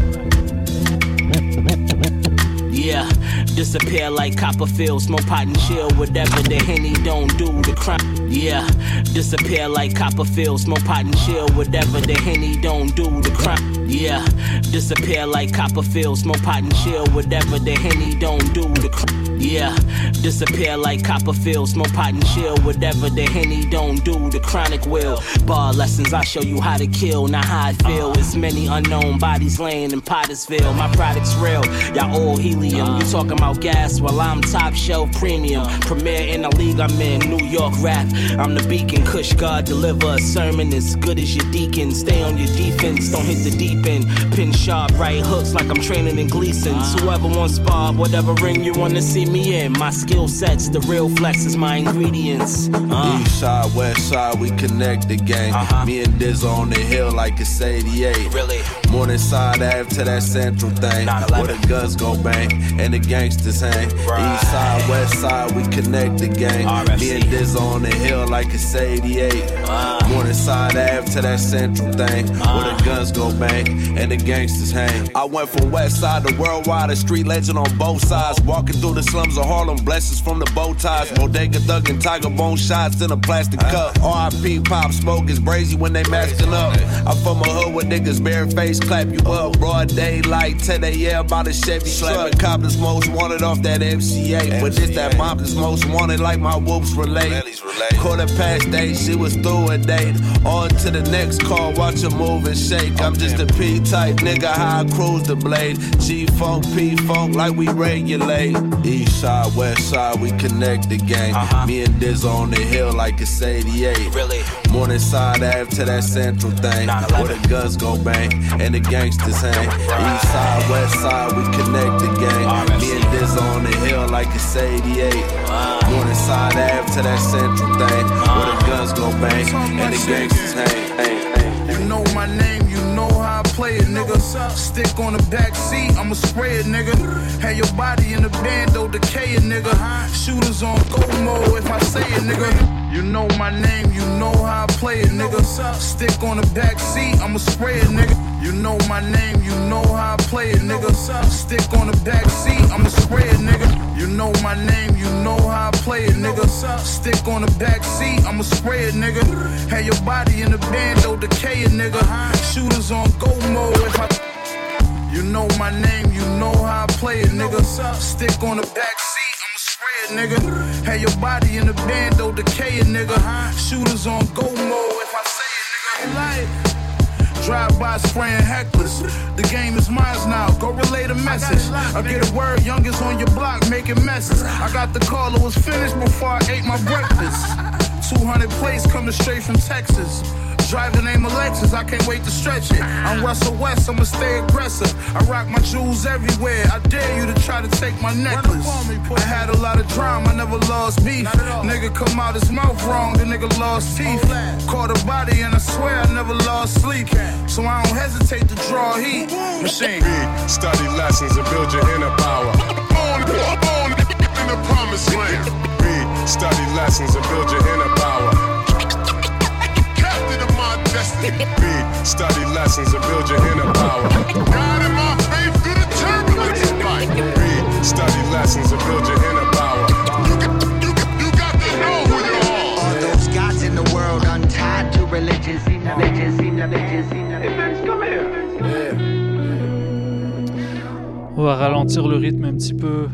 Yeah, Disappear like Copperfield, smoke pot and chill, whatever the henny don't do the crime. Yeah, disappear like Copperfield, smoke pot and chill, whatever the henny don't do the crime. Yeah, disappear like Copperfield, smoke pot and chill, whatever the henny don't do the crime. Yeah, disappear like Copperfield, smoke pot and chill, whatever the henny don't do the chronic will. Bar lessons, I show you how to kill, not how I feel. It's many unknown bodies laying in Pottersville. My product's real, y'all all helium. You talking about gas while I'm top shelf premium. Premier in the league I'm in, New York rap. I'm the beacon, Kush God, deliver a sermon as good as your deacon. Stay on your defense, don't hit the deep end. Pin sharp, right hooks like I'm training in Gleason's. Whoever wants spar, whatever ring you wanna see me in. My skill sets, the real flex is my ingredients. Uh. East side, west side, we connect the gang. Me and Diz on the hill like it's 88. Really? Morningside to that central thing. Where the guns go bang and the gangsters hang. East side, west side, we connect the gang. Me and Diz on the hill like it's 88. Morningside Ave to that central thing. Where the guns go bang and the gangsters hang. I went from west side to worldwide, a street legend on both sides. Walking through the slums of Harlem, blessings from the bow ties. Bodega thug and tiger bone shots in a plastic cup. RIP pop smoke is brazy when they masking up. I'm from a hood where niggas bare face clap you up. Broad daylight, 10 a.m. by the Chevy truck. Cop is most wanted off that MCA. But this that mob is most wanted like my whoops relate. Quarter past eight, she was through a date. On to the next call, watch her move and shake. I'm just a P type nigga, how I cruise the blade. G funk, P funk, like we regulate. East side, west side, we connect the gang. Me and Diz on the hill like it's 88. Really? Morningside Ave to that central thing. Where the guns go bang and the gangsters hang. East side, west side, we connect the gang. Me and Diz on the hill like it's 88. Morningside Ave to that central thing. Where the guns go bang and the gangsters hang, hang. You know my name, you know how I play it, nigga. Stick on the back seat, I'ma spray it, nigga. Have your body in the bando, decaying, nigga. Shooters on go mode if I say it, nigga. You know my name, you know how I play it, nigga. Stick on the back seat, I'ma spray it, nigga. You know my name, you know how I play it, nigga. Stick on the back seat, I'ma spray it, nigga. You know my name, you know how I play it, nigga. Stick on the back seat, I'ma spray it, nigga. Have your body in the bando, decaying, nigga. Shooters on go mode if I. You know my name, you know how I play it, nigga. Stick on the back seat, I'ma spray it, nigga. Have your body in the bando, decaying, nigga. Shooters on go mode if I say it, nigga. Like. Drive by spraying hecklers. The game is mine now. Go relay the message. I get a word, youngest on your block making messes. I got the call, it was finished before I ate my breakfast. 200 plates coming straight from Texas. Drive the name Alexis, I can't wait to stretch it. I'm Russell West, I'ma stay aggressive. I rock my jewels everywhere. I dare you to try to take my necklace. I had a lot of drama, I never lost beef. Nigga come out his mouth wrong, the nigga lost teeth. Caught a body and I swear I never lost sleep. So I don't hesitate to draw heat. Machine. Read, study lessons and build your inner power. On, on in the promised land. Read, study lessons and build your inner power. My destiny. Read, study lessons and build your inner power. God in my faith through the turbulence of life. Read, study lessons and build your inner power. You got, you got, you got to know who you are. All those gods in the world untied to religions, religions, religions, religions. Come here. On va ralentir le rythme un petit peu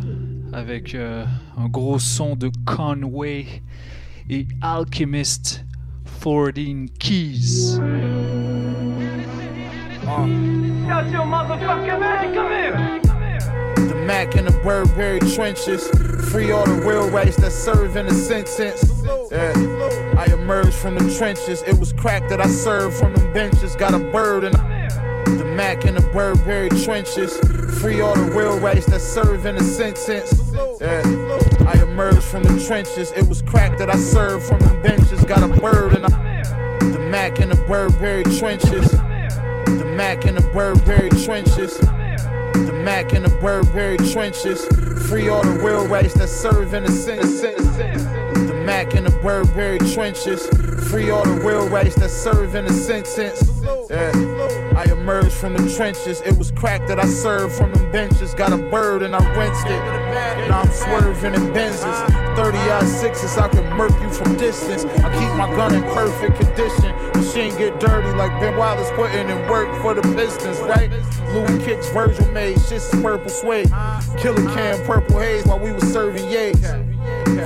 avec euh, un gros son de Conway et Alchemist 14 Keys. The Mac in the Burberry trenches. Free all the real rights that serve in a sentence. Yeah. I emerged from the trenches. It was crack that I served from them benches. Got a bird and the Mac in the Burberry trenches. Free all the real rights that serve in a sentence. Yeah. I emerged from the trenches. It was crack that I served from the benches. Got a bird and the Mac in the Burberry trenches. The Mac in the Burberry trenches. The Mac in the Burberry trenches. Free all the real rights that serve in the sentence. Mac in the Burberry trenches. Free all the real rights that serve in the sentence. Yeah. I emerged from the trenches. It was crack that I served from them benches. Got a bird and I rinsed it. Now I'm swerving in Benzes. 30 odd sixes, I can murk you from distance. I keep my gun in perfect condition. Machine get dirty like Ben Wallace putting in work for the Pistons, right? Louis kicks Virgil made, shit's purple suede. Killer can purple haze while we was serving yays.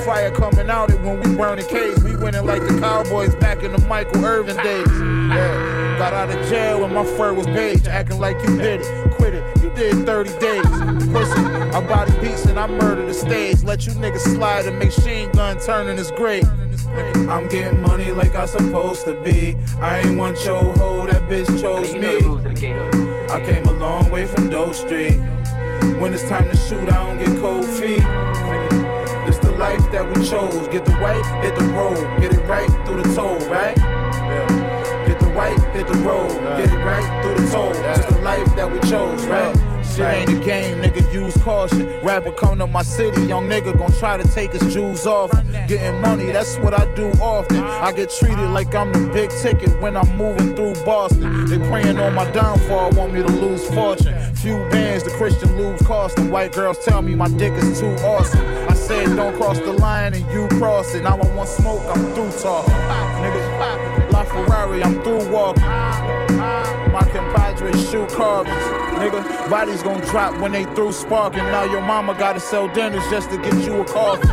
Fire coming out it when we burning caves. We winning like the Cowboys back in the Michael Irvin days. Yeah. Got out of jail when my fur was beige, acting like you did it. Quit it, you did 30 days. Pussy, I body beats and I murder the stage. Let you niggas slide and machine gun turning his great. I'm getting money like I'm supposed to be. I ain't one your hoe, that bitch chose me. I came a long way from Doe Street. When it's time to shoot, I don't get cold feet. Life that we chose. Get the white, hit the road. Get it right through the toll, right? Yeah. Get the white, hit the road. Get it right through the toll. It's the life that we chose, right? Shit ain't a game, nigga, use caution. Rapper come to my city, young nigga gon' try to take his jewels off. Getting money, that's what I do often. I get treated like I'm the big ticket when I'm moving through Boston. They praying on my downfall, want me to lose fortune. Few bands, the Christian lose costing. White girls tell me my dick is too awesome. I said don't cross the line and you cross it. Now I want smoke, I'm through talking. Nigga, La Ferrari, I'm through walking. My compadres shoot carbons. Nigga, bodies gon' drop when they through sparking. Now your mama gotta sell dinners just to get you a coffee.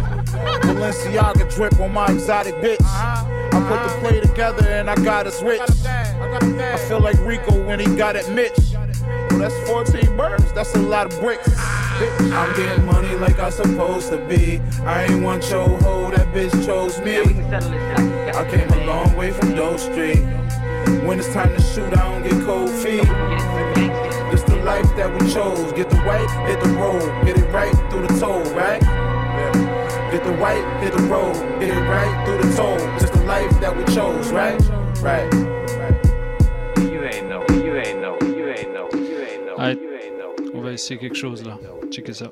Balenciaga drip on my exotic bitch. I put the play together and I got us rich. I feel like Rico when he got it Mitch. Well, that's 14 birds, that's a lot of bricks. I'm getting money like I'm supposed to be. I ain't want your hoe, that bitch chose me. I came a long way from Doe Street. When it's time to shoot, I don't get cold feet. It's the life that we chose. Get the white, hit the road. Get it right through the toll, right? Get the white, hit the road. Get it right through the toll. It's the life that we chose, right? Right. You ain't know, you ain't know, you ain't know, you ain't know. Va essayer quelque chose là. Checkez ça.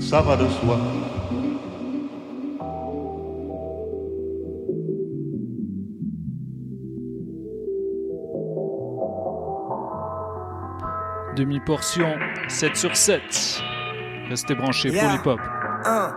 ça va de soi. Demi-portion, 7 sur 7. Restez branchés, Yeah. full hip-hop. Hein.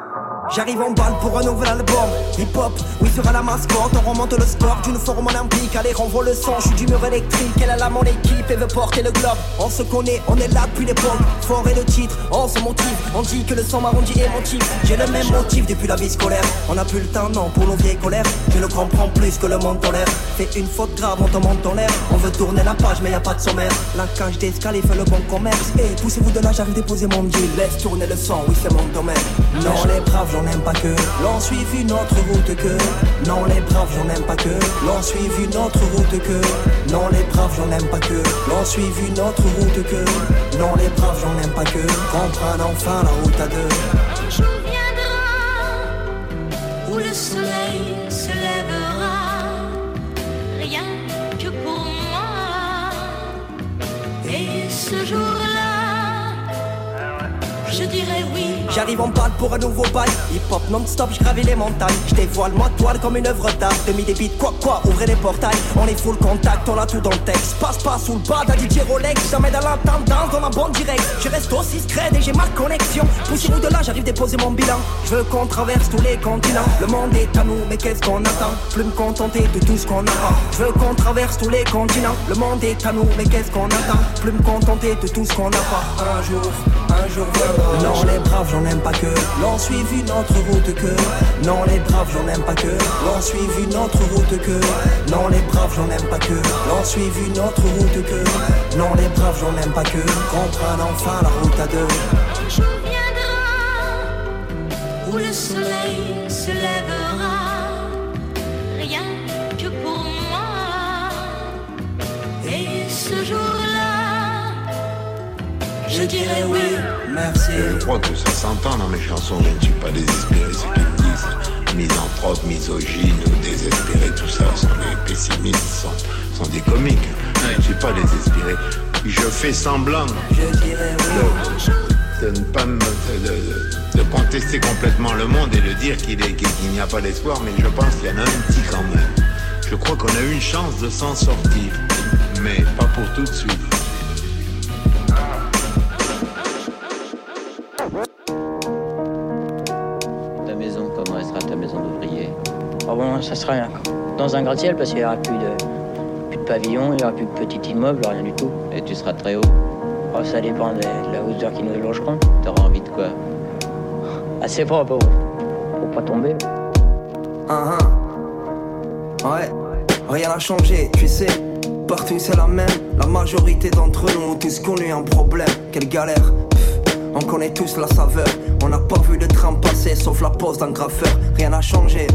J'arrive en balle pour un nouvel album. Hip hop, oui sera la mascotte On remonte le sport d'une forme olympique. Allez renvoie le son, je suis du mur électrique. Elle a la mon équipe et veut porter le globe. On se connaît, on est là depuis l'époque. Fort et le titre, on se motive On dit que le son m'arrondit émotif J'ai le même motif depuis la vie scolaire. On n'a plus le temps non pour nos vieilles colères. Je ne comprends plus que le monde tolère. Fais une faute grave, on te monte en l'air. On veut tourner la page mais y a pas de sommaire. La cage d'escalier fait le bon commerce. Et poussez-vous de là, j'arrive déposer mon deal. Laisse tourner le son, oui c'est mon domaine. Non les braves j'en aime pas que. L'on suive une autre route que. Non les braves j'en aime pas que. L'on suive une autre route que. Non les braves j'en aime pas que. L'on suive une autre route que. Non les braves j'en aime pas que. Comprendre enfin la route à deux. Où le soleil se lèvera, rien que pour moi. Et ce jour-là, je dirais oui. J'arrive en balle pour un nouveau bail Hip hop non-stop, je les montagnes. Je dévoile ma toile comme une œuvre d'art. Demi des beats, quoi quoi, ouvrez les portails. On est full contact, on a tout dans le texte. Passe pas sous le bas d'un DJ Rolex. Jamais dans la tendance, dans la bonne direct Je reste aussi scred et j'ai ma connexion. Poussez-vous de là, j'arrive déposer mon bilan. Je veux qu'on traverse tous les continents. Le monde est à nous, mais qu'est-ce qu'on attend? Plus me contenter de tout ce qu'on a Je veux qu'on traverse tous les continents. Le monde est à nous, mais qu'est-ce qu'on attend? Plus me contenter de tout ce qu'on n'a pas Un jour, un jour viendra Non, les braves, j'en aime pas que. L'on suivi une autre route que. Non, les braves, j'en aime pas que. L'on suivi une autre route que. Non, les braves, j'en aime pas que. L'on suivi une autre route que. Non, les braves, j'en aime pas que. Comprendre enfin la route à deux. où le soleil se lèvera, rien que pour moi. Et ce jour-là, je dirais oui, merci. Je crois que ça s'entend dans mes chansons, je ne suis pas désespéré, ce qu'ils disent. Misanthrope, misogyne ou désespéré, tout ça sont des pessimistes, sont, sont des comiques. Je ne suis pas désespéré. Je fais semblant de, de ne pas me, de, contester complètement le monde et de dire qu'il n'y a pas d'espoir, mais je pense qu'il y en a un petit quand même. Je crois qu'on a une chance de s'en sortir, mais pas pour tout de suite. Ça sera rien. quoi. Dans un gratte-ciel, parce qu'il n'y aura plus de, plus de pavillon, il n'y aura plus de petit immeuble, rien du tout. Et tu seras très haut Oh, ça dépend de, de la hauteur qui nous logeront. T'auras envie de quoi? Assez propre pour, pour pas tomber. Ah, ah. Ouais, rien n'a changé, tu sais. Partout c'est la même. La majorité d'entre nous ont tous connu un problème. Quelle galère. Pff, on connaît tous la saveur. On n'a pas vu le train passer sauf la pause d'un graffeur. Rien n'a changé.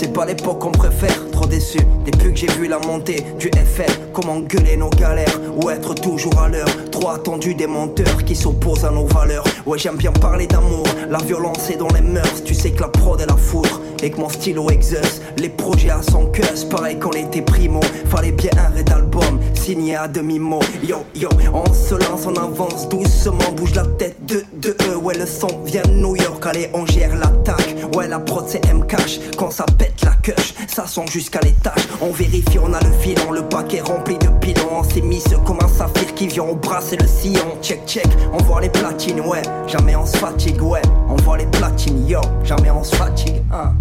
C'est pas l'époque qu'on préfère, déçu. Depuis que j'ai vu la montée du FL, comment gueuler nos galères ou être toujours à l'heure. Trop attendu des menteurs qui s'opposent à nos valeurs. Ouais, j'aime bien parler d'amour, la violence est dans les mœurs. Tu sais que la prod est la foudre et que mon stylo exauce les projets à son cœur. Pareil qu'on était primo, fallait bien un red album signé à demi-mot. Yo, yo, on se lance, on avance doucement, bouge la tête de, de eux. Ouais, le son vient de New York, allez, on gère l'attaque. Ouais, la prod c'est M-Cash, quand ça pète la queue, ça sent jusqu'à l'étage. On vérifie, on a le filon, le paquet rempli de pilons. On s'est mis comme un saphir qui vient embrasser le sillon. Check, check, on voit les platines, ouais, jamais on se fatigue, ouais. On voit les platines, yo, jamais on se fatigue, hein.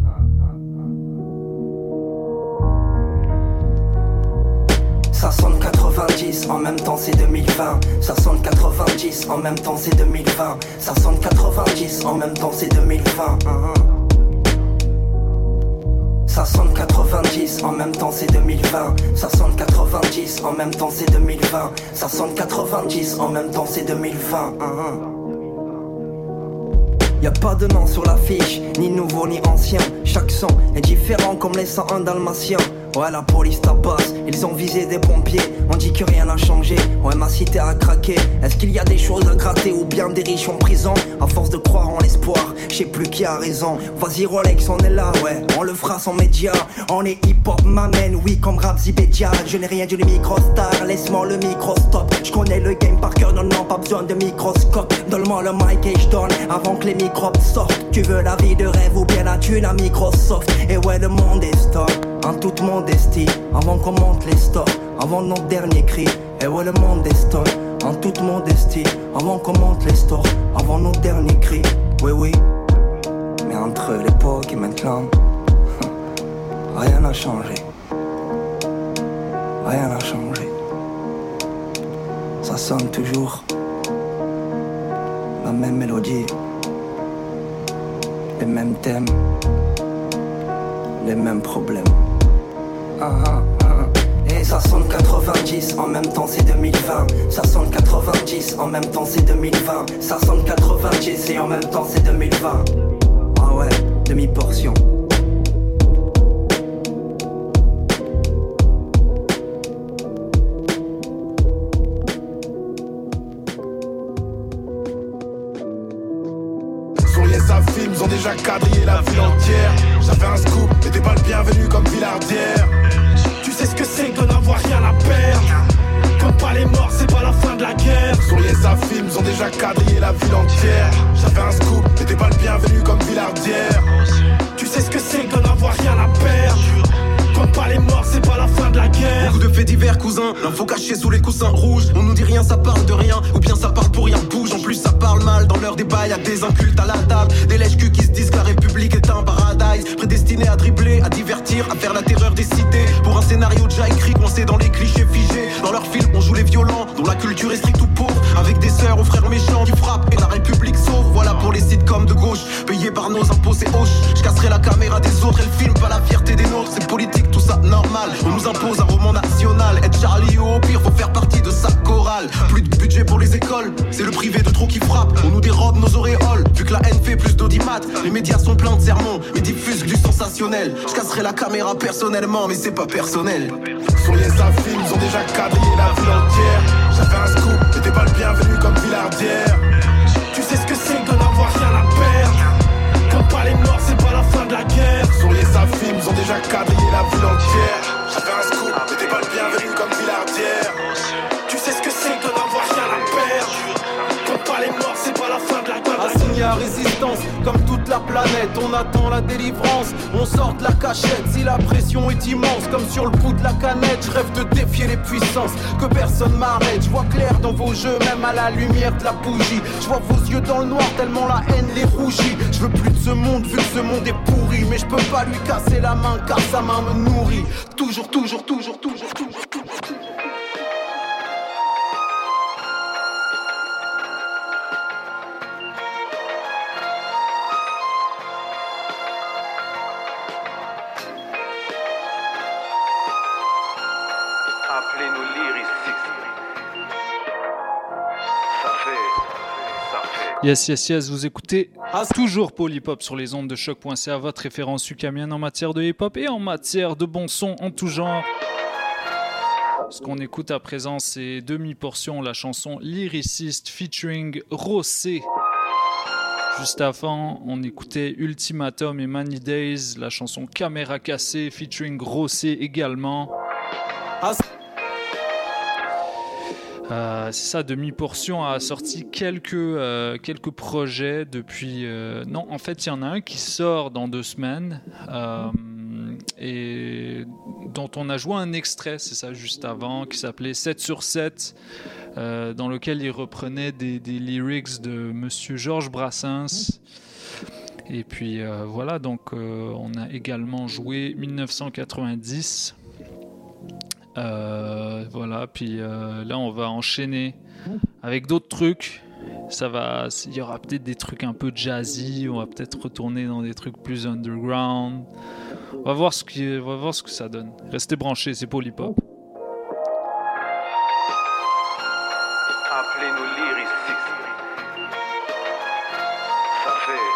Ça sonne 90, en même temps c'est 2020. Ça sonne 90, en même temps c'est 2020. Ça sonne 90, en même temps c'est 2020. hein, hein. Ça sonne 90, en même temps c'est 2020. Ça sonne 90, en même temps c'est 2020. Ça sonne 90, en même temps c'est 2020. hein, hein. Y a pas de nom sur l'affiche, ni nouveau ni ancien. Chaque son est différent comme les 101 dalmatiens. Ouais, la police tabasse, ils ont visé des pompiers. On dit que rien n'a changé, ouais, ma cité a craqué. Est-ce qu'il y a des choses à gratter ou bien des riches en prison? À force de croire en l'espoir, je sais plus qui a raison. Vas-y, Rolex, on est là, ouais, on le fera sans média. On est hip-hop, m'amène, oui, comme rap Zibédia. Je n'ai rien d'une micro-star, laisse-moi le micro-stop. Je connais le game par cœur, non, non, pas besoin de microscope. Donne-moi le mic et je donne avant que les microbes sortent. Tu veux la vie de rêve ou bien la thune à Microsoft? Et ouais, le monde est stop, en toute modestie. Avant qu'on monte les stores, avant notre dernier cri. Et ouais, le monde est en toute modestie. Avant qu'on monte les stores, avant nos derniers cris. Oui, oui. Mais entre l'époque et maintenant, rien n'a changé. Rien n'a changé. Ça sonne toujours la même mélodie, les mêmes thèmes, les mêmes problèmes. Ah, ah, ah. Et ça sonne 90, en même temps c'est 2020. Ça sonne 90, en même temps c'est 2020. Ça sonne 90 et en même temps c'est 2020. Ah ouais, demi-portion. À la lumière de la bougie. Je vois vos yeux dans le noir, tellement la haine les rougit. Je veux plus de ce monde, vu que ce monde est pourri. Mais je peux pas lui casser la main, car sa main me nourrit. Toujours, toujours, Yes, yes, yes, vous écoutez toujours Polypop sur les ondes de choc.ca, votre référence ukamienne en matière de hip-hop et en matière de bon son en tout genre. Ce qu'on écoute à présent, c'est demi-portion, la chanson Lyriciste featuring Rossé. Juste avant, on écoutait Ultimatum et Many Days, la chanson Caméra cassée featuring Rossé également. Euh, c'est ça, demi-portion a sorti quelques, euh, quelques projets depuis. euh, non, en fait, il y en a un qui sort dans deux semaines et dont on a joué un extrait, c'est ça, juste avant, qui s'appelait 7 sur 7, euh, dans lequel il reprenait des, des lyrics de Monsieur Georges Brassens. Et puis voilà, donc on a également joué 1990. Euh, voilà, puis euh, là on va enchaîner avec d'autres trucs. Ça va, il y aura peut-être des trucs un peu jazzy. On va peut-être retourner dans des trucs plus underground. On va voir ce qui, on va voir ce que ça donne. Restez branchés, c'est Polypop. Appelez-nous lyricistes. Ça fait.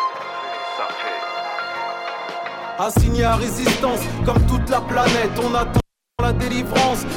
Ça fait. Assigné à résistance, comme toute la planète, on attend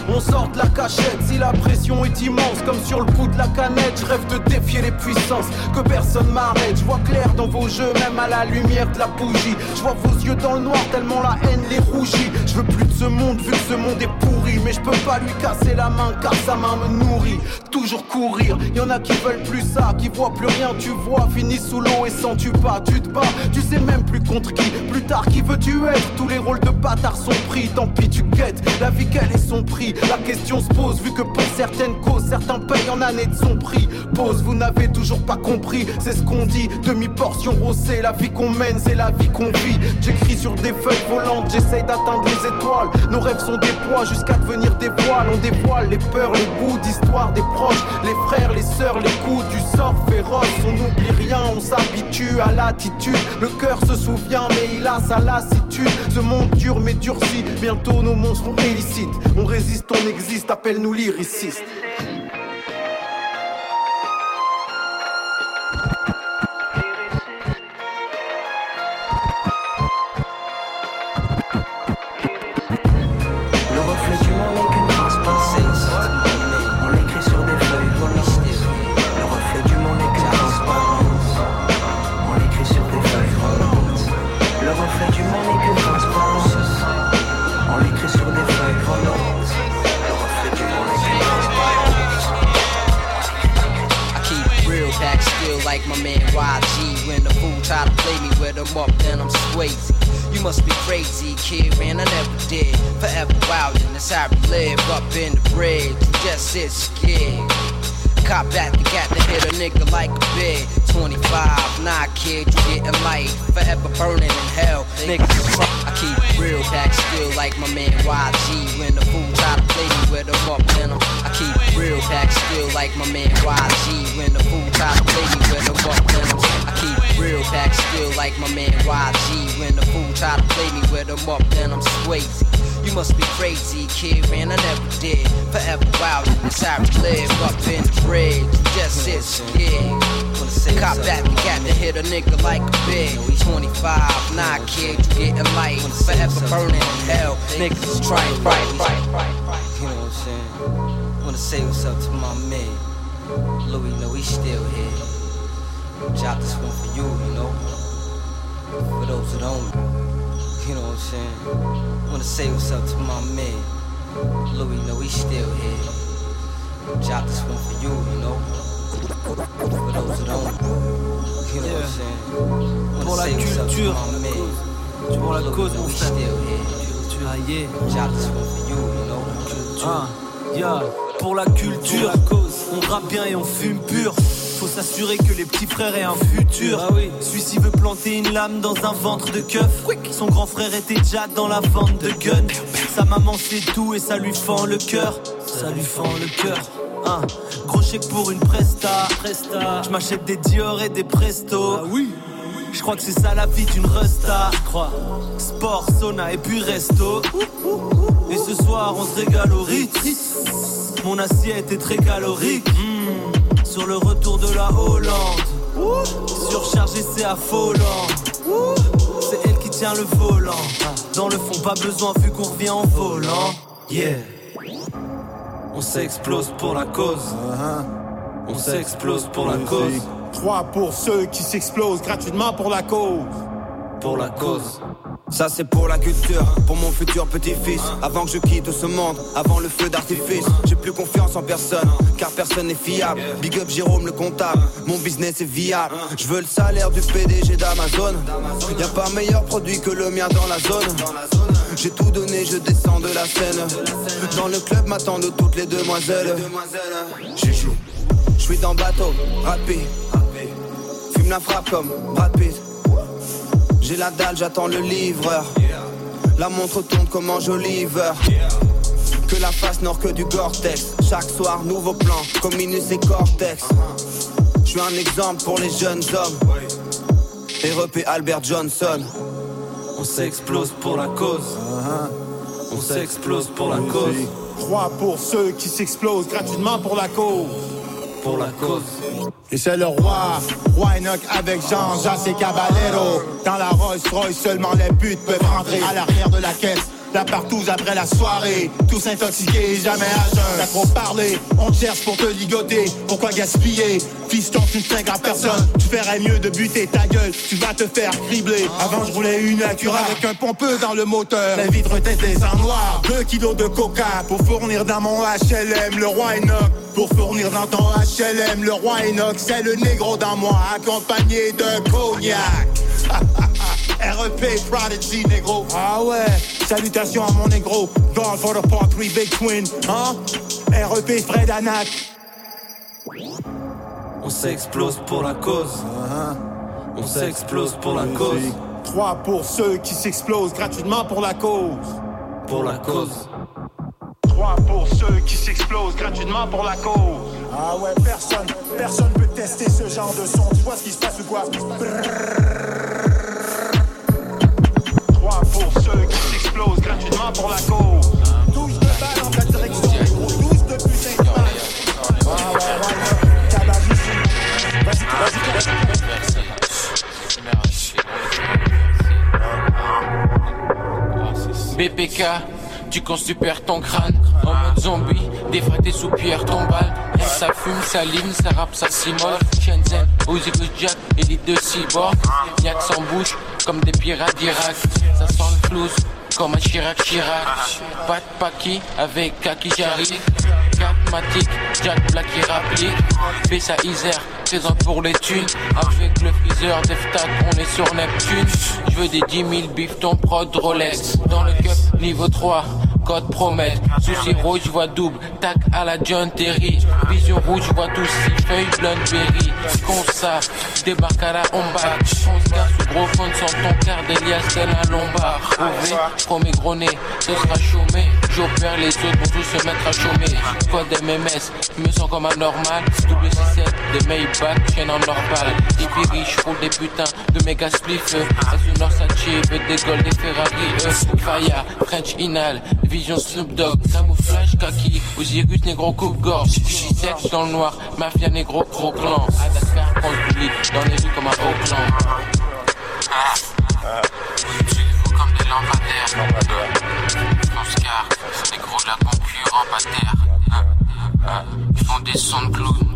On sort de la cachette si la pression est immense, comme sur le bout de la canette. Je rêve de défier les puissances, que personne m'arrête. Je vois clair dans vos jeux, même à la lumière de la bougie. Je vois vos yeux dans le noir, tellement la haine les rougit. Je veux plus de ce monde, vu que ce monde est pourri. Mais je peux pas lui casser la main, car sa main me nourrit. Toujours courir, y en a qui veulent plus ça, qui voient plus rien, tu vois. Fini sous l'eau et sans tu pas, tu te bats. Tu sais même plus contre qui, plus tard qui veux-tu être Tous les rôles de bâtard sont pris, tant pis tu guettes. La vie quel est son prix? La question se pose, vu que pour certaines causes, certains payent en années de son prix. Pause, vous n'avez toujours pas compris, c'est ce qu'on dit. Demi-portion rossée, la vie qu'on mène, c'est la vie qu'on vit. J'écris sur des feuilles volantes, j'essaye d'atteindre les étoiles. Nos rêves sont des poids jusqu'à devenir On dévoile les peurs, les bouts d'histoire des proches, les frères, les sœurs, les coups du sort féroce. On n'oublie rien, on s'habitue à l'attitude. Le cœur se souvient, mais il a sa lassitude. Ce monde dur mais durci, bientôt nos monstres seront illicites. On résiste, on existe, appelle-nous lyricistes. Man YG. When the fool try to play me with him up, then I'm Swayze. You must be crazy, kid, man, I never did. Forever wild, and that's how we live up in the bridge. Just sit scared. Cop back the cat to hit a nigga like a bid. 25, nah, kid, you getting light. Forever burning in hell. Niggas is fuck. I keep real back still like my man YG. When the fool try to play me with him up in him. I keep real back still like my man YG. When the fool try to play me with him up in him. I keep real back still like my man YG When the fool try to play me with them up, then I'm Swayze. You must be crazy, kid, man, I never did. Forever wild, this how we live up in the bridge. Just sit scared. Cop that, we got to hit a nigga like a big. 25, nah, kid, you getting light. Forever burning in hell, niggas trying right, right, right, right. You know what I'm saying? Wanna say what's up to my man. Louis, know he's still here. Drop this one for you, you know. For those that don't, you know what I'm saying? Wanna say what's up to my man. Louis, know he's still here. This one for you, you know. For those who don't, you know what I'm saying? Pour la Wanna say what's up to culture, my man. pour la Louis, cause, mon frère. still here. Ah yeah. Drop this one for you, you know. Ah, yeah. Pour la culture, on rappe bien et on fume pur. Faut s'assurer que les petits frères aient un futur. Celui-ci veut planter une lame dans un ventre de keuf. Son grand frère était déjà dans la vente de guns. Sa maman c'est tout et ça lui fend le cœur. Ça lui fend le cœur. Hein. Gros chèque pour une presta. presta. Je m'achète des Dior et des Presto. oui. Je crois que c'est ça la vie d'une resta. Sport, sauna et puis resto. Et ce soir on se régale au Ritz. Mon assiette est très calorique. Mm. Sur le retour de la Hollande. Surchargé, c'est affolant. C'est elle qui tient le volant. Dans le fond, pas besoin vu qu'on revient en volant. Yeah. On s'explose pour la cause. On s'explose pour la cause. 3 pour ceux qui s'explosent gratuitement pour la cause. Pour la cause. Ça c'est pour la culture, pour mon futur petit-fils. Avant que je quitte ce monde, avant le feu d'artifice. J'ai plus confiance en personne, car personne n'est fiable. Big up Jérôme le comptable, mon business est viable. Je veux le salaire du PDG d'Amazon. Y'a pas meilleur produit que le mien dans la zone. J'ai tout donné, je descends de la scène. Dans le club m'attendent toutes les demoiselles. Je suis dans bateau, rapide. Fume la frappe comme Brad Pitt j'ai la dalle, j'attends le livreur. La montre tourne comme un joli. Que la face nord que du Gore-Tex. Chaque soir, nouveau plan, comme Minus et Cortex. Je suis un exemple pour les jeunes hommes. REP Albert Johnson. On s'explose pour la cause. On s'explose pour la cause. 3 pour ceux qui s'explosent gratuitement pour la cause. Et c'est le roi, roi avec Jean, Jas et Caballero. Dans la Rolls Royce, seulement les putes peuvent rentrer à l'arrière de la caisse. La partouze après la soirée, tous intoxiqués, jamais à jeun. T'as trop parlé, on te cherche pour te ligoter. Pourquoi gaspiller? Fiston, tu ne à personne. Tu ferais mieux de buter ta gueule, tu vas te faire cribler. Avant, je roulais une Acura avec un pompeux dans le moteur. Les vitres teintées en noir, 2 kilos de coca pour fournir dans mon HLM. Le roi Enoch, pour fournir dans ton HLM. Le roi Enoch, c'est le négro dans moi, accompagné de cognac. REP Prodigy, négro. Ah ouais, salutations à mon négro. God for the part 3 Big Twin. Hein? REP Fred Anak. On s'explose pour la cause. On s'explose pour la cause. 3 pour ceux qui s'explosent gratuitement pour la cause. Pour la cause. 3 pour ceux qui s'explosent gratuitement pour la cause. Ah ouais, personne, personne peut tester ce genre de son. Tu vois ce qui se passe ou quoi? 3 pour la cause. 12 de balles en ta direction, gros. 12 de putain de balles. Ah ouais, ouais, ouais. Ici. Vas-y, vas-y. BPK, tu constupères ton crâne En mode zombie, des fois tes soupières tombales ça fume, ça ligne, ça rappe, ça s'immole Shenzhen, Uzi Jack et les deux cyborgs Y'a que sans bouche, comme des pirates d'Irak Ça sent le flouze, comme un Chirac Chirac. De Paki, avec Kaki j'arrive Jack Black rapplique Bessa Isère, présent pour les thunes. Avec le freezer d'Eftat, on est sur Neptune. Je veux des 10 000 bif ton prod Rolex. Dans le cup niveau 3 code promet. Souci rouge, je vois double, tac à la John Terry. Vision rouge, je vois tous six feuilles berry. Con ça, débarque à la homba. On se garde sous gros fond sans ton quart d'Elias tel un lombard. OV, premier gros nez, ce sera chômé. J'opère les autres pour tous se mettre à chômer. Code MMS, me sens comme un normal. Double 6 des Maybach, chaîne en normal. Hippie riche, roule des putains de méga spliff. Azunor Sachi, des gold, des Ferrari. Euh, Faya, French Inal, Vision Snoop Dogg, camouflage kaki. Osiris négro coupe gorge. J'suis sexe dans le noir, mafia négro gros clan. À Dakar, prend public, dans les rues comme un haut clan. Utilisez-vous comme des lampadaires? Les gros de la concurrent pas terre. Ils font des sons de clown.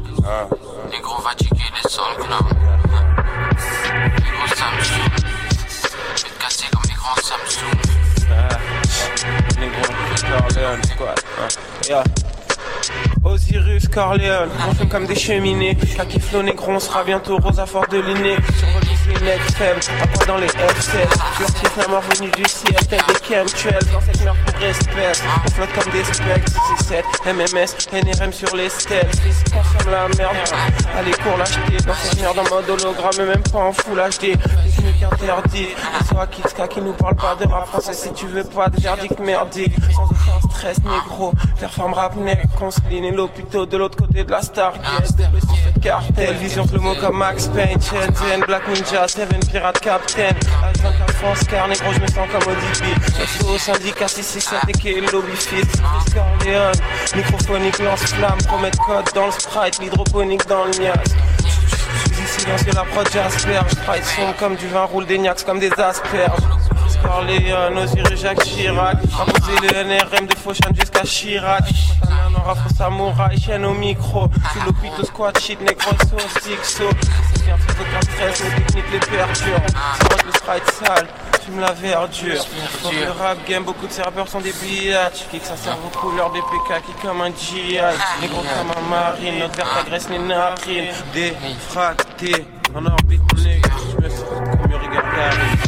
Gros va checker les sons de clown. Gros Samsung. Je vais te comme les grands Samsung. Squad. Yeah. Osiris, Corleone, on fait comme des cheminées. Kaki Flow, négro, on sera bientôt Rosa Fort de l'inné. Necks faibles, à point dans les F7. Furtif, la mort venue du ciel, tête des chemtrails. Dans cette merde pour respect, on flotte comme des specs. 6 MMS, NRM sur les stèles. Consomme la merde. Allez, cours l'acheter. Dans cette merde en mode hologramme, même pas en full HD. Mieux qu'interdit. Soit Kitska qui nous parle pas de rap français si tu veux pas de verdict merdique. Stress, négro. Performe rap, nec, consline et l'hôpital de l'autre côté de la Stargate. Cette cartel, vision le mot comme Max Payne, Shenzhen, Black Ninja, Seven Pirate Captain. H24 France, car négro, je me sens comme ODB. Sauf au syndicat 667 et lobby fit. Chris Corleone, microphonique, lance-flamme, promet code dans le sprite, l'hydroponique dans le niaque. Ici silencieux la prod j'asperge Sprite sombre comme du vin roule des niaques comme des asperges Corleone, Osiris Jacques Chirac. Imposer le NRM de Fauchan jusqu'à Chirac. Un noir afro samouraï, chaîne au micro. Sous l'hôpital squat shit, négro sauce, sixo C'est fait aucun stress, nos techniques les perturbent C'est le sprite sale Fume la verdure. Dans le rap game, beaucoup de ces rappeurs sont des biatchs Qui que ça serve aux couleurs des PK qui comme un GI Négro comme un marine, notre verre agresse les narines. Défracté. En orbite mon nègre Je me sens comme Yuri Gagarin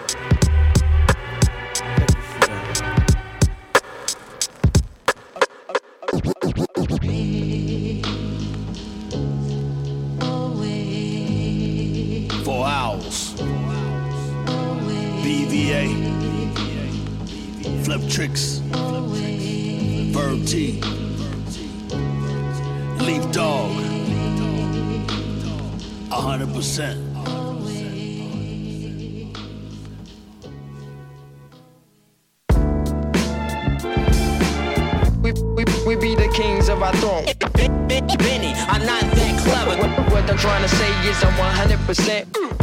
BVA. Fliptrix. Verb T. Leaf dog. A hundred percent. We, we, we be the kings of our throne. Benny, I'm not that clever. What, what I'm trying to say is I'm 100%.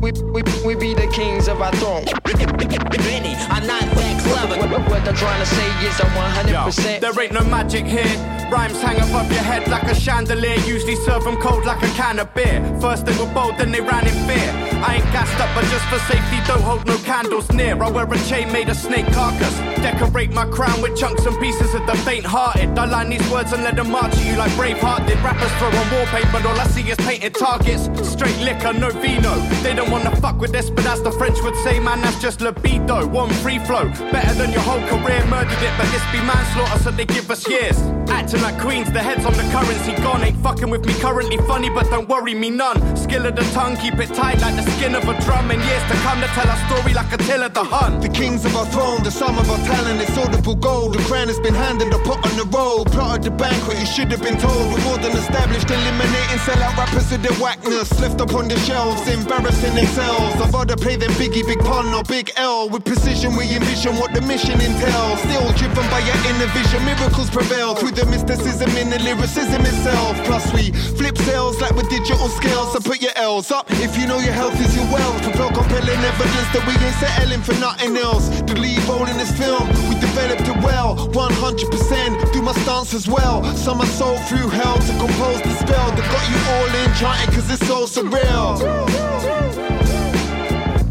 We, we, we be the kings of our throne. Benny, I'm not that clever. What, what I'm trying to say is I'm 100%. There ain't no magic here. Rhymes hang above your head like a chandelier. Usually serve them cold like a can of beer. First they were bold, then they ran in fear. I ain't gassed up, but just for safety, don't hold no candles near. I wear a chain made of snake carcass. Decorate my crown with chunks and pieces of the faint hearted. I line these words and let them march at you like Braveheart did. Rappers throw on wallpaper, all I see is painted targets. Straight liquor, no vino. They don't wanna fuck with this, but as the French would say, man, that's just libido. One free flow, better than your whole career. Murdered it, but this be manslaughter, so they give us years. Acting like queens, the heads on the currency gone. Ain't fucking with me currently funny, but don't worry me none. Skill of the tongue, keep it tight like the skin of a drum. And years to come to tell our story like Attila the Hun. The kings of our throne, the sum of our talent, it's audible gold. The crown has been handed, the pot on the roll. Plotted the banquet, you should have been told. We're more than established, eliminating sellout rappers with their whackness left up on the shelves, embarrassing themselves. I'd rather play them Biggie, Big Pun, or Big L. With precision, we envision what the mission entails. Still driven by your inner vision, miracles prevail through the mysticism in the lyricism itself. Plus, we flip sales like with digital scales. So put your L's up if you know your health is your wealth. Propel compelling evidence that we ain't settling for nothing else. The lead role in this film, we developed it well, 100%. Do my stance as well. Some are sold through hell to compose the spell that got you all in chanting cause it's so surreal.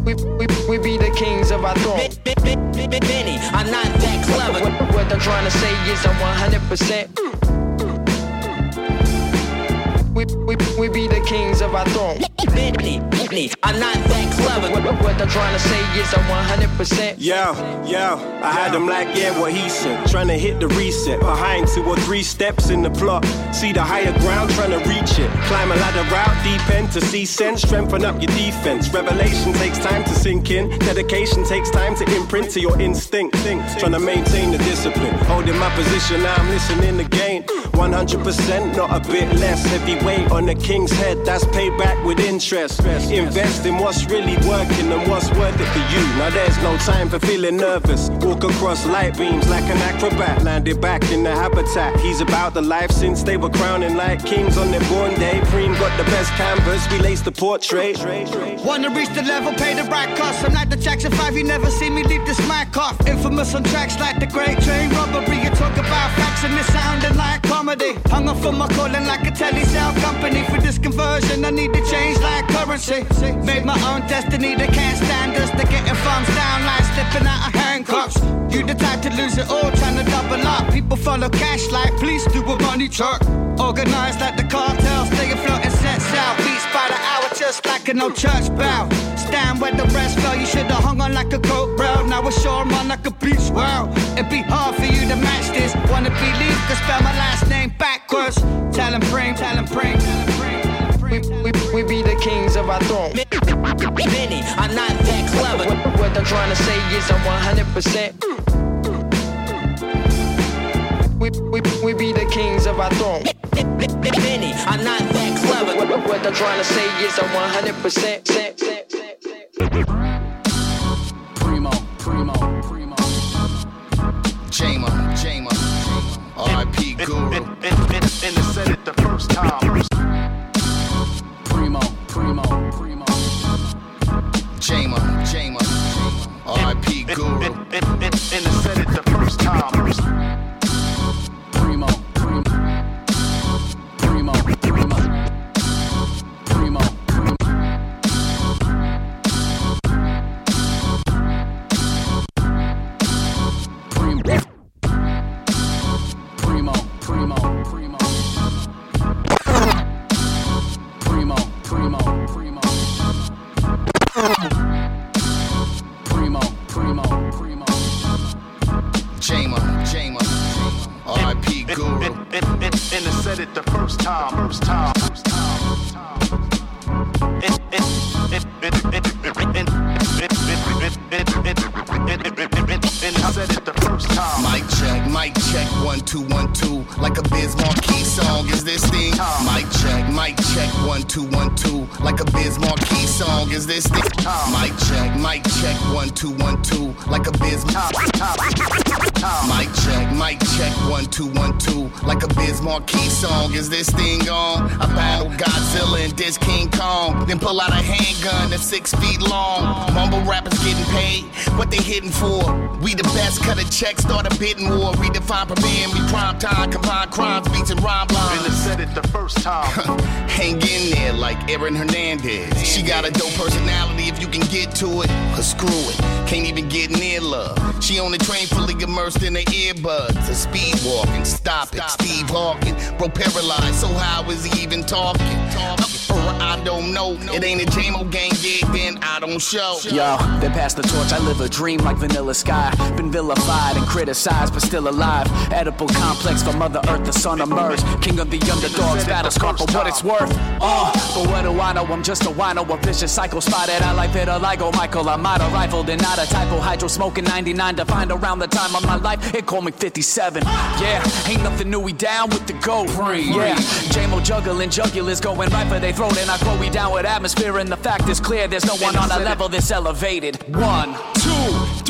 We, we, we be the kings of our throne. Benny, I'm not that clever. What, what I'm trying to say is I'm 100%. We, we, we be the kings of our throne. Benny, Benny, I'm not that clever. What, what I'm trying to say is I'm 100%. Yo, yo, I had them like, yeah, what he said. Trying to hit the reset. Behind two or three steps in the plot. See the higher ground, trying to reach it. Climb a ladder route, deep end to see sense. Strengthen up your defense. Revelation takes time to sink in. Dedication takes time to imprint to your instinct. Think, Trying to maintain the discipline. Holding my position, now I'm listening again. 100%, not a bit less. Heavy weight on the king's head, that's payback with interest. Invest in what's really working and what's worth it for you. Now there's no time for feeling nervous. Walk across light beams like an acrobat. Landed back in the habitat. He's about the life since they were crowning like kings on their born day. Preem got the best canvas, we laced the portrait. Wanna reach the level, pay the right cost. I'm like the Jackson 5, you never see me leave this mic off. Infamous on tracks like the Great Train Robbery. You talk about facts and it sounding like comedy. Hung up for my calling like a telly sound company. For this conversion, I need to change like currency. Made my own destiny, they can't stand us. They're getting thumbs down like slipping out of handcuffs. You the type to lose it all, trying to double up. People follow cash like police do a money truck. Organized like the cartel, stay afloat and set out. Beats by the hour, just like an old church bell. Stand where the rest fell, you should've hung on like a coat rail. Now we're sure I'm on like a beach wow. It'd be hard for you to match this. Wanna believe, could spell my last name backwards. Tell him, bring, tell him. We, we, we be the kings of our throne. Benny, I'm not that clever. What, what I'm trying to say is I'm 100%. We, we, we be the kings of our throne. Benny, I'm not that clever. What, what I'm trying to say is I'm 100%. Primo, primo, primo. Jama, Jama. R.I.P. Guru. And, and, and, and I said the Aaron Hernandez. She got a dope personality if you can get to it. But screw it, can't even get near love. She on the train fully immersed in the earbuds. A speed walking, stop it. Steve Hawking, bro paralyzed, so how is he even talking? Or I don't know. It ain't a JMO gang gig, then I don't show. Yo, they pass the torch. I live a dream like Vanilla Sky. Been vilified and criticized, but still alive. Edible complex for Mother Earth, the sun emerged. King of the underdogs, battle scar for what it's worth. Uh, but what do I know? I'm just a wino, a vicious cycle spotted. I like vitiligo, Michael. I'm out of rifled and not a typo. Hydro smoking 99 defined around the time of my life. It called me 57. Yeah, ain't nothing new. We down with the gold. Yeah, JMO juggling jugulars going right for their throat, and I grow we down with atmosphere. And the fact is clear, there's no one on a level this elevated. One,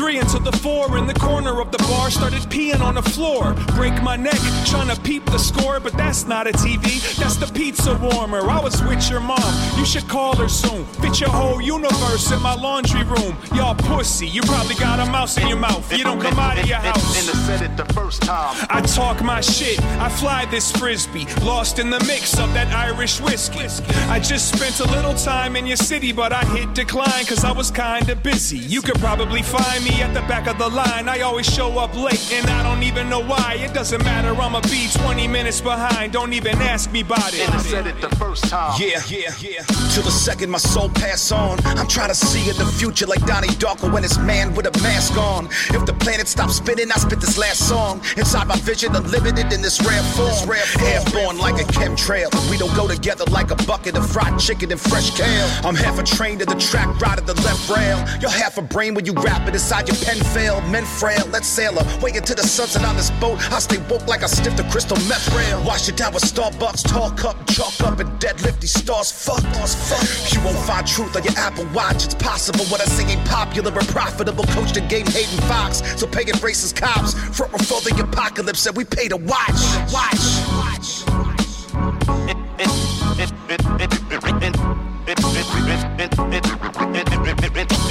three into the four in the corner of the bar. Started peeing on the floor. Break my neck trying to peep the score, but that's not a TV. That's the pizza warmer. I was with your mom. You should call her soon. Fit your whole universe in my laundry room. Y'all pussy. You probably got a mouse in your mouth. You don't come out of your house. And I said it the first time. I talk my shit. I fly this frisbee. Lost in the mix of that Irish whiskey. I just spent a little time in your city, but I hit decline cause I was kinda busy. You could probably find me at the back of the line. I always show up late and I don't even know why. It doesn't matter, I'ma be 20 minutes behind. Don't even ask me about it. And I said it the first time. Yeah, yeah, yeah. Till the second my soul pass on. I'm trying to see in the future like Donnie Darko when it's man with a mask on. If the planet stops spinning, I spit this last song. Inside my vision, unlimited in this rare form. Airborne like a chemtrail. We don't go together like a bucket of fried chicken and fresh kale. I'm half a train to the track, right at the left rail. You're half a brain when you wrap it inside your pen fail. Men frail, let's sail away into the sunset on this boat. I stay woke like I sniff the crystal meth rail. Wash it down with Starbucks, tall cup, chalk up, and deadlift these stars. Fuck, stars, fuck. You won't find truth on your Apple Watch. It's possible what I sing ain't popular or profitable. Coach the game, Hayden Fox. So pay it racist cops. Front before the apocalypse, and we pay to watch. Watch.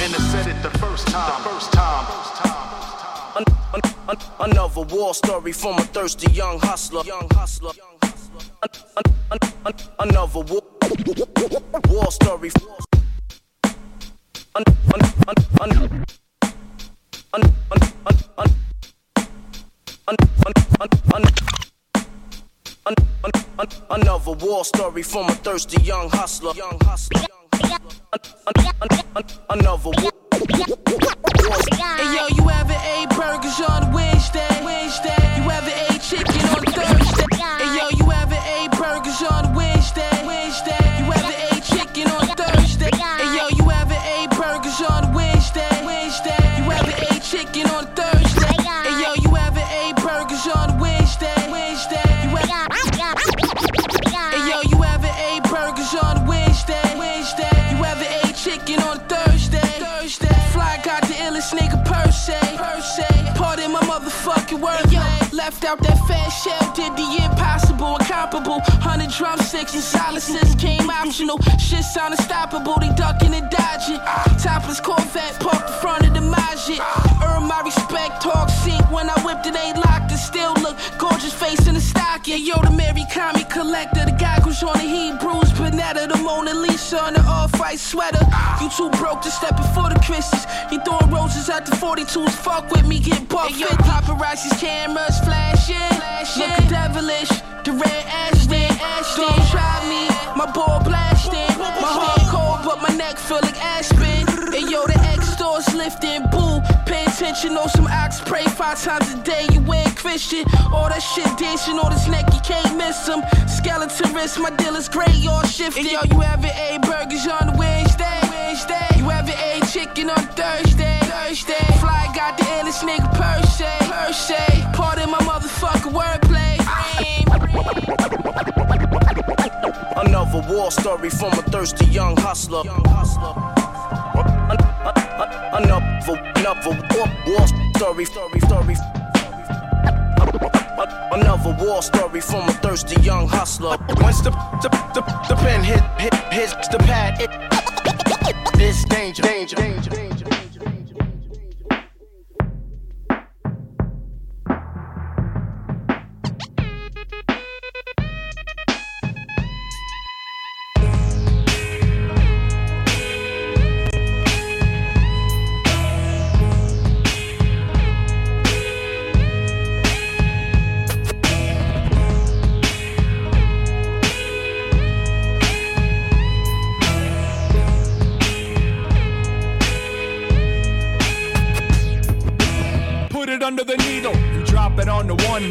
And I said it the first time. The first time another war story from a thirsty young hustler. Young hustler. another war, war story. Another war story from a thirsty young hustler. Young hustler. An- an- an- an- Another war. Hey yo, you ever ate burgers on Wednesday? Wednesday. You ever ate chicken on Thursday? Motherfucking left out that fat shell, did the impossible, incomparable. Hundred drumsticks and silences came optional. Shit sound unstoppable, they ducking and dodging. Topless Corvette parked in front of the Majid. Earn my respect, talk sick when I whipped it, ain't locked. It still look gorgeous face in the Yeah, yo, the Mary comic collector, the goggles on the Hebrews, Panetta, the Mona Lisa on the off-white sweater. You too broke to step before the Christians. You throwing roses at the 42s. Fuck with me, get buck. Hey, yo, paparazzi's cameras flashing, looking devilish. The red Ashton, don't try me. My ball blasting, my heart cold, but my neck feel like Aspen. Hey yo, the X doors lifting, boo. Attention on some ox, pray five times a day. You ain't Christian. All that shit dancing on his neck, you can't miss him. Skeleton wrist, my deal is gray, all shifted. Hey yo, you ever ate burgers on Wednesday? Wednesday. You ever ate chicken on Thursday? Thursday. Fly got the illest nigga per se. Per se. Pardon my motherfucking wordplay. Another war story from a thirsty young hustler. An- an- Another, another war, war story, story, story. Another war story from a thirsty young hustler. Once the the, the, the pen hit hit hits the pad, it, it's danger, danger, danger, danger.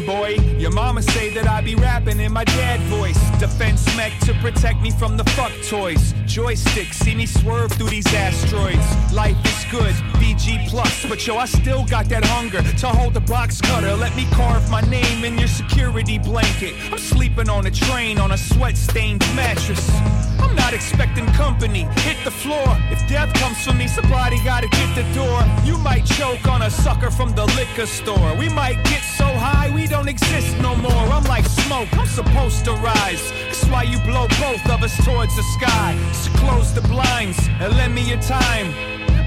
Boy. Your mama say that I be rapping in my dad voice. Defense mech to protect me from the fuck toys. Joystick, see me swerve through these asteroids. Life is good, BG plus, but yo, I still got that hunger to hold the box cutter. Let me carve my name in your security blanket. I'm sleeping on a train on a sweat stained mattress. I'm not expecting company. Hit the floor. If death comes for me, somebody gotta get the door. You might choke on a sucker from the liquor store. We might get high we don't exist no more. I'm like smoke, I'm supposed to rise. That's why you blow both of us towards the sky. So close the blinds and lend me your time.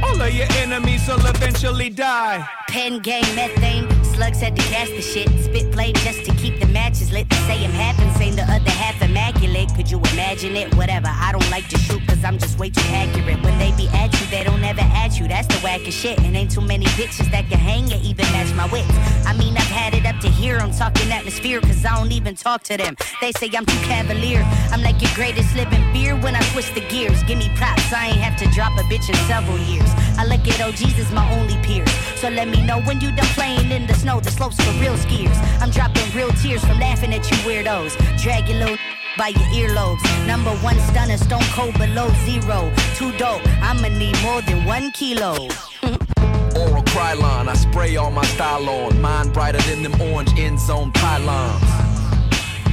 All of your enemies will eventually die. Pen game, methane, slugs had to cast the shit. Spit blade just to keep matches lit. The same happens, saying the other half immaculate. Could you imagine it? Whatever, I don't like to shoot cause I'm just way too accurate. When they be at you, they don't ever at you. That's the wackest shit. And ain't too many bitches that can hang or even match my wits. I mean, I've had it up to here. I'm talking atmosphere cause I don't even talk to them. They say I'm too cavalier. I'm like your greatest living beer when I twist the gears. Give me props, I ain't have to drop a bitch in several years. I look at OGs as my only peers. So let me know when you done playing in the snow. The slopes for real skiers. I'm dropping real tears from laughing at you weirdos. Drag your little by your earlobes. Number one stunner, stone cold below zero. Too dope, I'ma need more than one kilo. Oral Krylon, I spray all my style on. Mine brighter than them orange end zone pylons.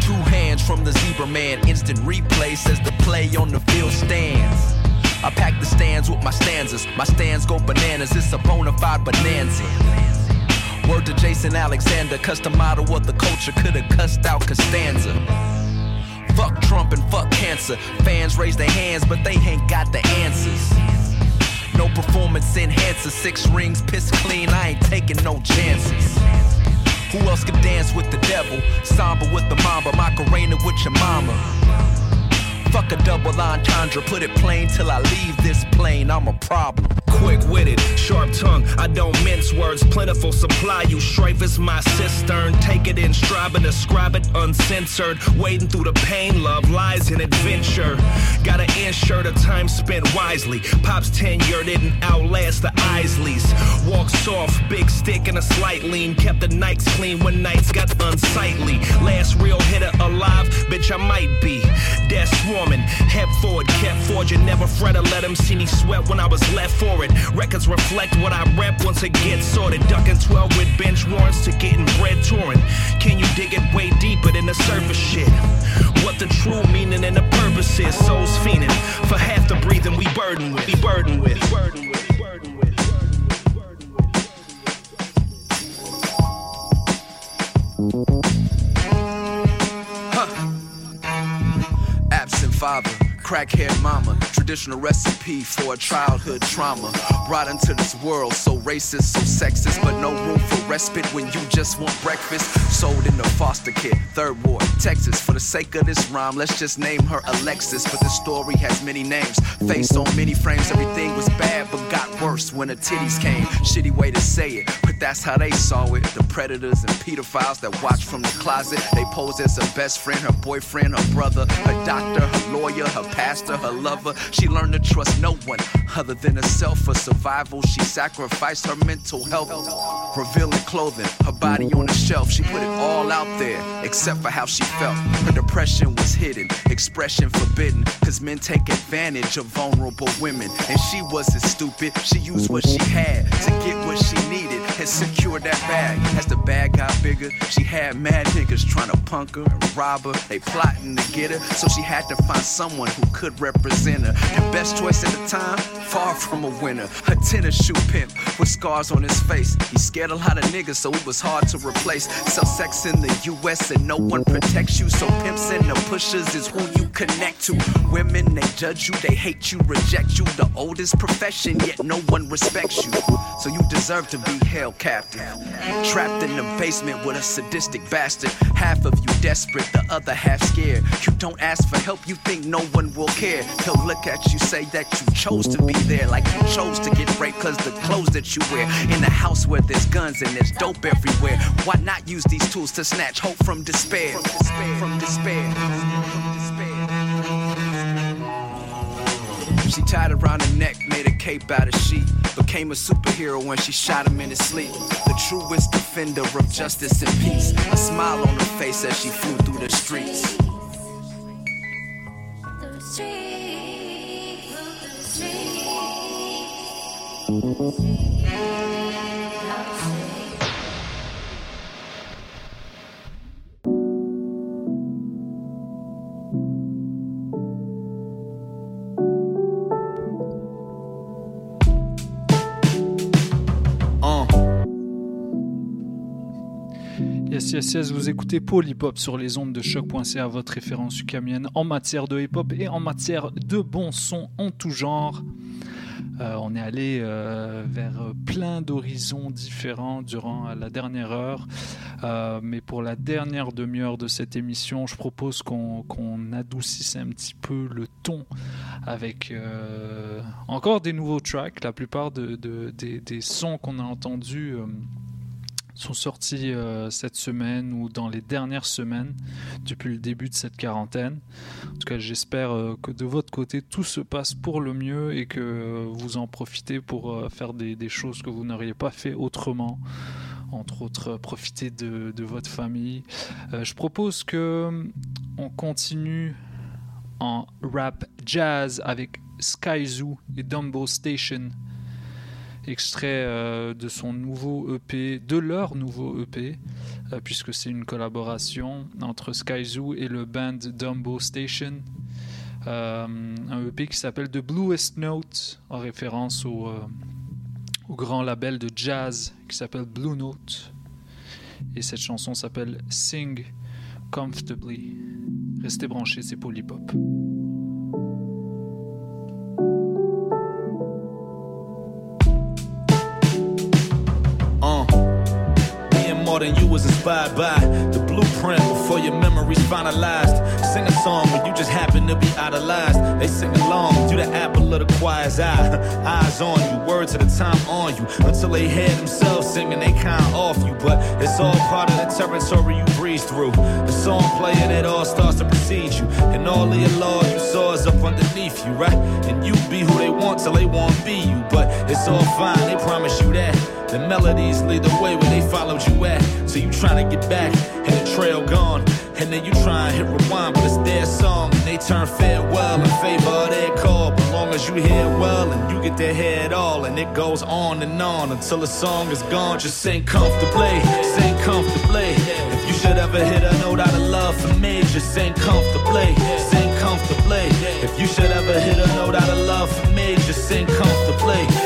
Two hands from the zebra man, instant replay says the play on the field stands. I pack the stands with my stanzas. My stands go bananas, it's a bona fide bonanza. Word to Jason Alexander, custom model of the culture, could've cussed out Costanza. Fuck Trump and fuck cancer. Fans raise their hands, but they ain't got the answers. No performance enhancer, six rings, piss clean, I ain't taking no chances. Who else could dance with the devil? Samba with the mamba, Macarena with your mama. Fuck a double entendre, put it plain till I leave this plane, I'm a problem. Quick witted, sharp tongue, I don't mince words. Plentiful supply, you strife is my cistern. Take it in stride, but describe it uncensored. Wading through the pain, love, lies, and adventure. Gotta ensure the time spent wisely. Pop's tenure didn't outlast the Isleys. Walk soft, big stick and a slight lean. Kept the nights clean when nights got unsightly. Last real hitter alive, bitch, I might be. Death swarming, head forward, kept forging. Never fret or let him see me sweat when I was left for it. Records reflect what I rep once it gets sorted. Ducking 12 with bench warrants to getting bread touring. Can you dig it way deeper than the surface shit? What the true meaning and the purpose is. Souls fiending for half the breathing we burden with. With. Burden with. Absent father, crackhead mama, traditional recipe for a childhood trauma. Brought into this world so racist, so sexist, but no room for respite when you just want breakfast. Sold into foster care, third ward, Texas. For the sake of this rhyme, let's just name her Alexis. But the story has many names, face on many frames. Everything was bad, but got worse when her titties came. Shitty way to say it, but that's how they saw it. The predators and pedophiles that watch from the closet. They pose as her best friend, her boyfriend, her brother, her doctor, her lawyer, her pastor, her lover. She learned to trust no one other than herself for survival. She sacrificed her mental health, revealing clothing, her body on the shelf. She put it all out there, except for how she felt. Her depression was hidden, expression forbidden, cause men take advantage of vulnerable women. And she wasn't stupid, she used what she had to get what she needed and secure that bag. As the bag got bigger, she had mad niggas trying to punk her and rob her. They plotting to get her, so she had to find someone who could represent her. And best choice at the time, far from a winner. A tennis shoe pimp with scars on his face. He scared a lot of niggas, so it was hard to replace. Sell sex in the US and no one protects you. So pimps and the pushers is who you connect to. Women, they judge you, they hate you, reject you. The oldest profession, yet no one respects you. So you deserve to be held captive. Trapped in the basement with a sadistic bastard. Half of you desperate, the other half scared. You don't ask for help, you think no one will care. He'll look at you, say that you chose to be there, like you chose to get raped, cause the clothes that you wear. In a house where there's guns and there's dope everywhere. Why not use these tools to snatch hope from despair? From despair. From despair. She tied around her neck, made a cape out of sheet. became a superhero when she shot him in his sleep. The truest defender of justice and peace. A smile on her face as she flew through the streets streets. Walk the streets. Yes, vous écoutez Hop sur les ondes de choc.ca, votre référence ukamienne en matière de hip hop et en matière de bons sons en tout genre. Euh, on est allé euh, vers plein d'horizons différents durant la dernière heure. Euh, mais pour la dernière demi-heure de cette émission, je propose qu'on adoucisse un petit peu le ton avec encore des nouveaux tracks. La plupart de, des, des, sons qu'on a entendus sont sortis euh, cette semaine ou dans les dernières semaines depuis le début de cette quarantaine. En tout cas, j'espère euh, que de votre côté, tout se passe pour le mieux et que euh, vous en profitez pour faire des, choses que vous n'auriez pas fait autrement. Entre autres, profiter de, de votre famille. je propose que on continue en rap jazz avec Sky Zoo et Dumbo Station extrait euh, de son nouveau EP, de leur nouveau EP, euh, puisque c'est une collaboration entre Sky Zoo et le band Dumbo Station. Euh, un EP qui s'appelle The Bluest Note, en référence au, grand label de jazz qui s'appelle Blue Note. Et cette chanson s'appelle Sing Comfortably. Restez branchés, c'est Polypop. More than you was inspired by. The blueprint before your memories finalized. Sing a song when you just happen to be idolized. They sing along, do the apple of the choir's eye. Eyes on you, words at a time on you. Until they hear themselves singing, they kind of off you. But it's all part of the territory you breeze through. The song playing, it all starts to precede you. And all your laws you saw is up underneath you, right? And you be who they want till they won't be you. But it's all fine, they promise you that. The melodies lead the way where they followed you at. So you trying to get back, and the trail gone. And then you try and hit rewind, but it's their song. And they turn farewell in favor of their call. But long as you hear well and you get hear it all, and it goes on and on until the song is gone. Just sing comfortably, sing comfortably. If you should ever hit a note out of love for me, just sing comfortably, sing comfortably. If you should ever hit a note out of love for me, just sing comfortably.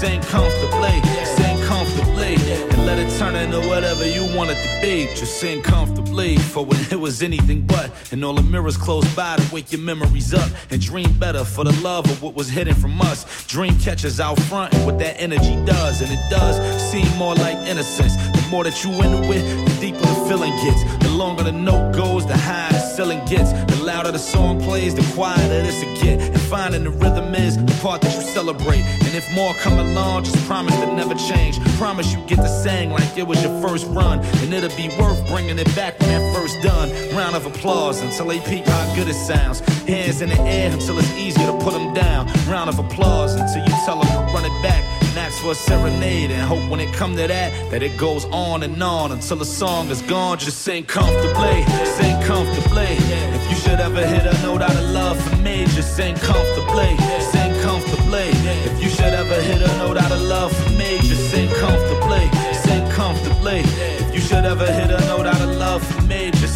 Sing comfortably, sing comfortably, and let it turn into whatever you want it to be. Just sing comfortably for when it was anything but. And all the mirrors close by to wake your memories up and dream better for the love of what was hidden from us. Dream catchers out front and what that energy does, and it does seem more like innocence. The more that you into it, the deeper the feeling gets. The longer the note goes, the higher the ceiling gets. The louder the song plays, the quieter this it get. And finding the rhythm is the part that you celebrate. And if more come along, just promise to never change. Promise you get to sing like it was your first run. And it'll be worth bringing it back that done. Round of applause until they peep how good it sounds. Hands in the air until it's easier to put them down. Round of applause until you tell them to run it back and ask for a serenade and hope when it come to that that it goes on and on until the song is gone just sing comfortably sing comfortably if you should ever hit a note out of love for me just sing comfortably sing comfortably if you should ever hit a note out of love for me just sing comfortably sing comfortably if you should ever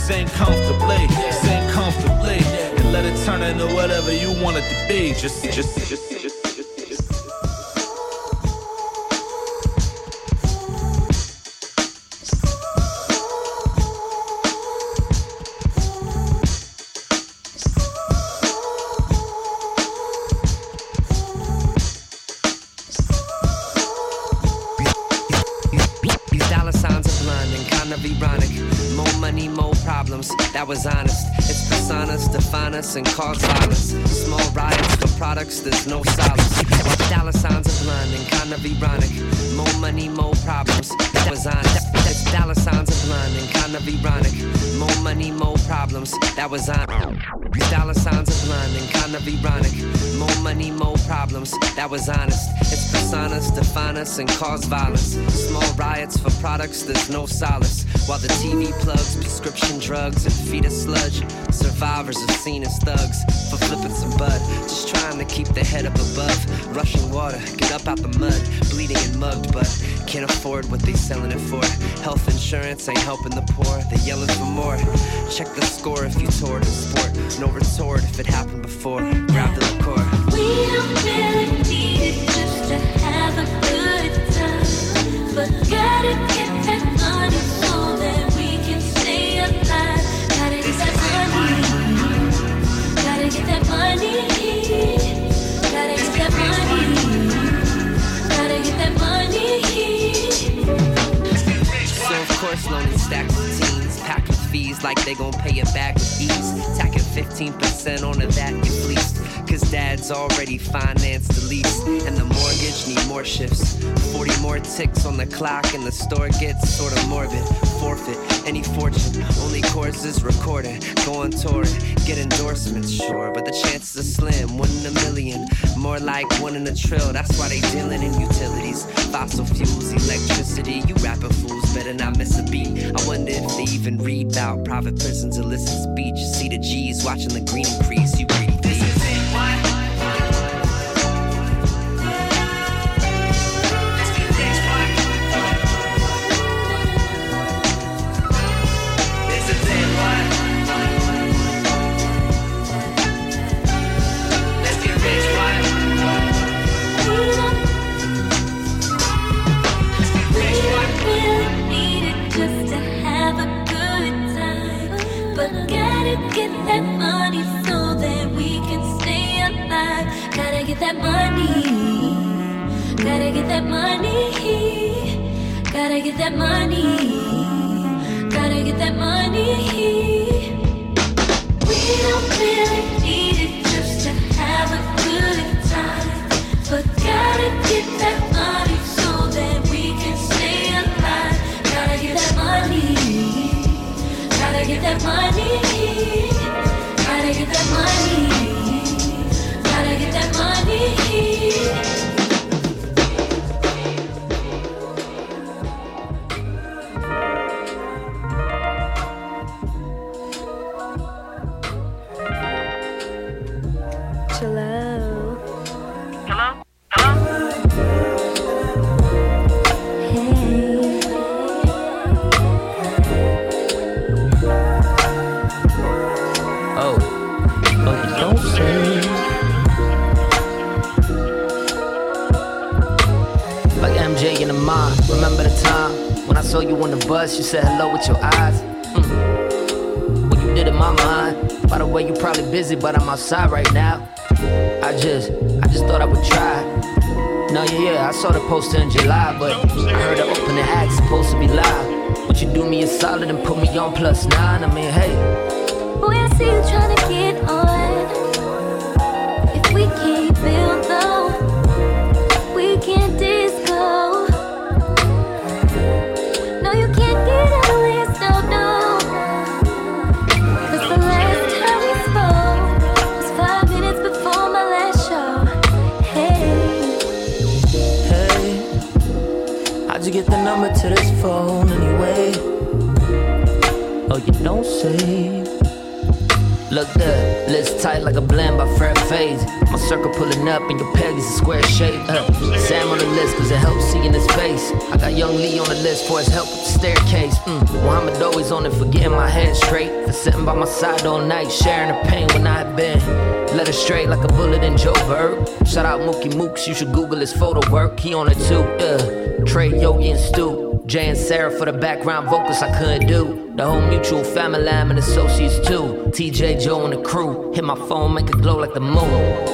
sing comfortably sing comfortably. And let it turn into whatever you want it to be. Just just just just was honest. It's personas define us and cause violence. Small riots for products, there's no solace. Dollar signs are blunt and kind of ironic. More money, more problems. That was honest. It's dollar signs are blunt and kind of ironic. More money, more problems. That was on. Dollar signs are blunt and kind of ironic. More money, more problems, that was honest. It's personas define us and cause violence. Small riots for products, there's no solace. While the TV plugs prescription drugs and feed us sludge. Survivors are seen as thugs for flipping some bud. Just trying to keep their head up above. Rushing water, get up out the mud. Bleeding and mugged, but can't afford what they selling it for. Health insurance ain't helping the poor. They yelling for more. Check the score if you toured in sport. No retort if it happened before. Grab the liqueur. We don't really need it just to have a good time. But gotta get that money so that we can stay alive. Gotta get that money. Gotta get that money. Fees like they gon' pay it back with ease. Tacking 15% on onto that you fleeced. Cause dad's already financed the lease. And the mortgage need more shifts. 40 more ticks on the clock and the store gets sorta morbid. Forfeit any fortune, only courses recorded. Go on tour, get endorsements, sure. But the chances are slim, one in a million. More like one in a trill, that's why they dealing in utilities. Fossil fuels, electricity, you rapping fools better not miss a beat. I wonder if they even read about private prisons, illicit speech. See the G's watching the green increase, you greedy that money. Busy, night, sharing the pain when I had been. Led straight like a bullet in Joe Bird. Shout out Mookie Mooks, you should Google his photo work. He on it too, yeah. Trey, Yogi, and Stu. Jay and Sarah for the background vocals I couldn't do. The whole mutual family lamb and associates too. TJ, Joe, and the crew. Hit my phone, make it glow like the moon.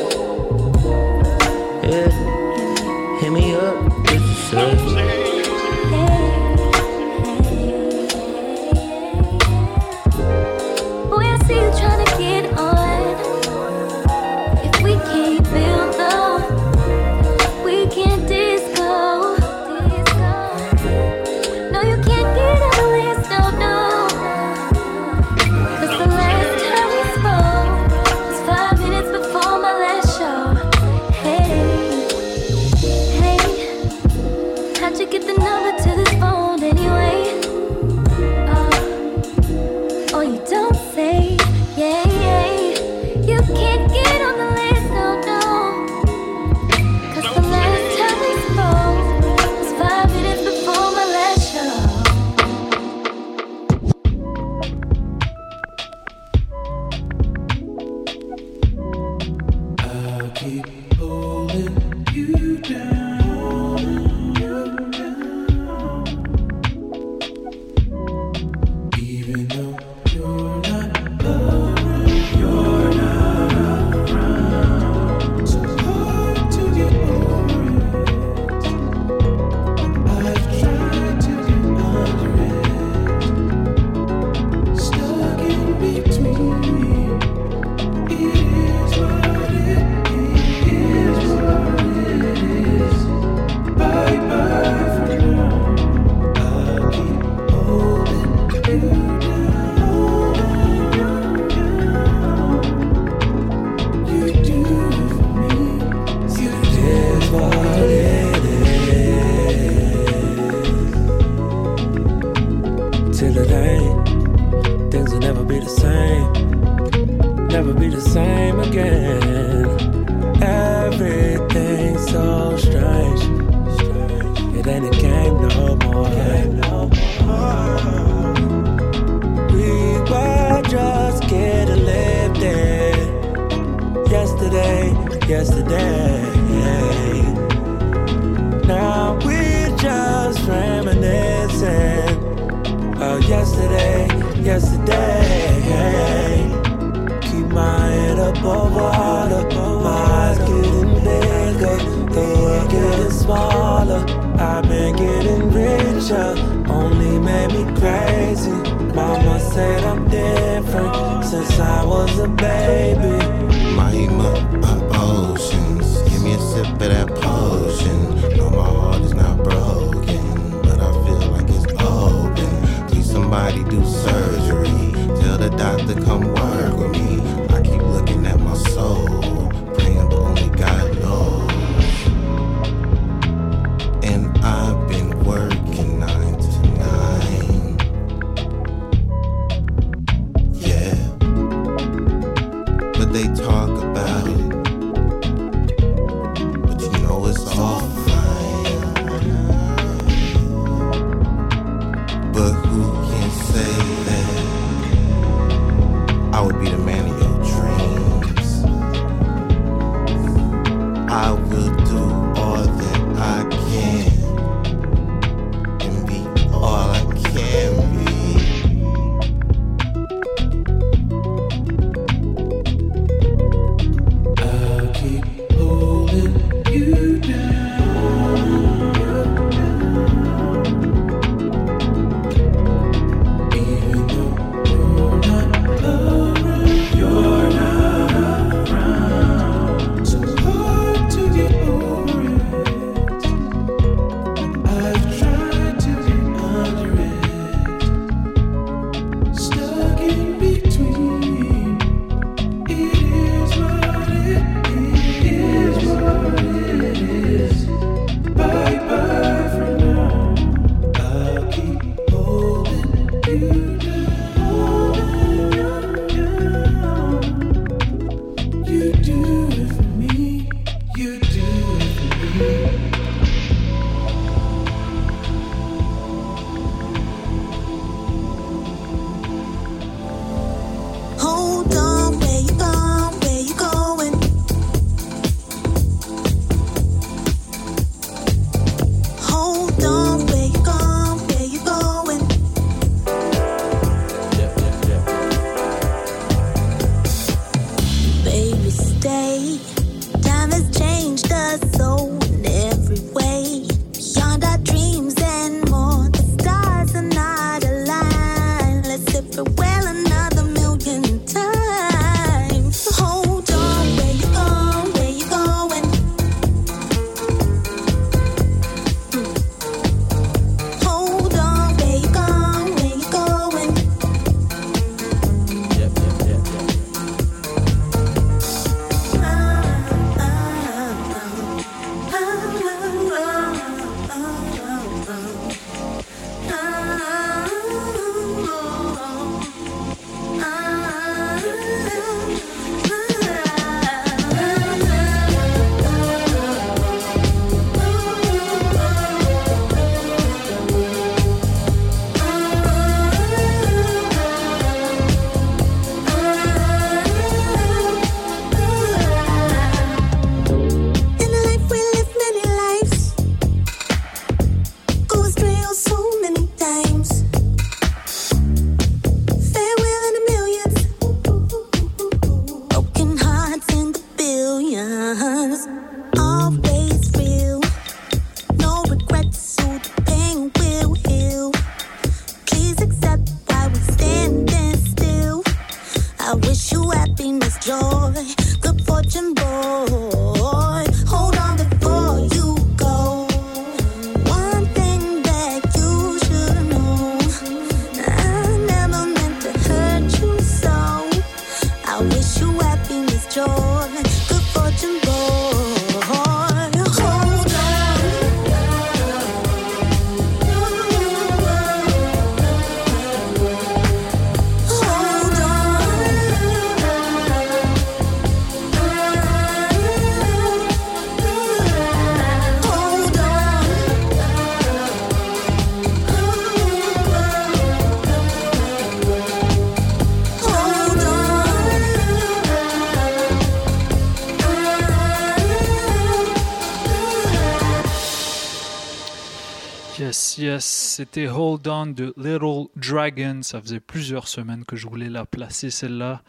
C'était Hold On de Little Dragon. Ça faisait plusieurs semaines que je voulais la placer celle-là.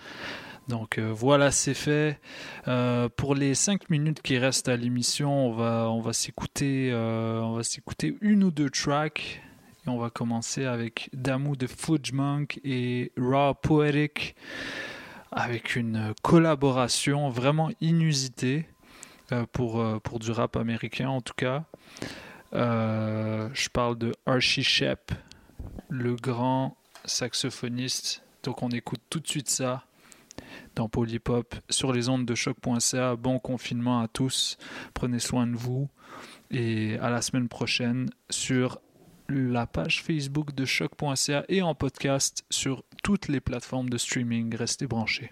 Donc euh, voilà, c'est fait. Euh, pour les 5 minutes qui restent à l'émission, on va, on va s'écouter euh, une ou deux tracks. Et on va commencer avec Damu de Fudge Monk et Raw Poetic avec une collaboration vraiment inusitée pour, pour du rap américain en tout cas. Je parle de Archie Shep, le grand saxophoniste. Donc on écoute tout de suite ça dans Polypop sur les ondes de choc.ca. Bon confinement à tous. Prenez soin de vous. Et à la semaine prochaine sur la page Facebook de choc.ca et en podcast sur toutes les plateformes de streaming. Restez branchés.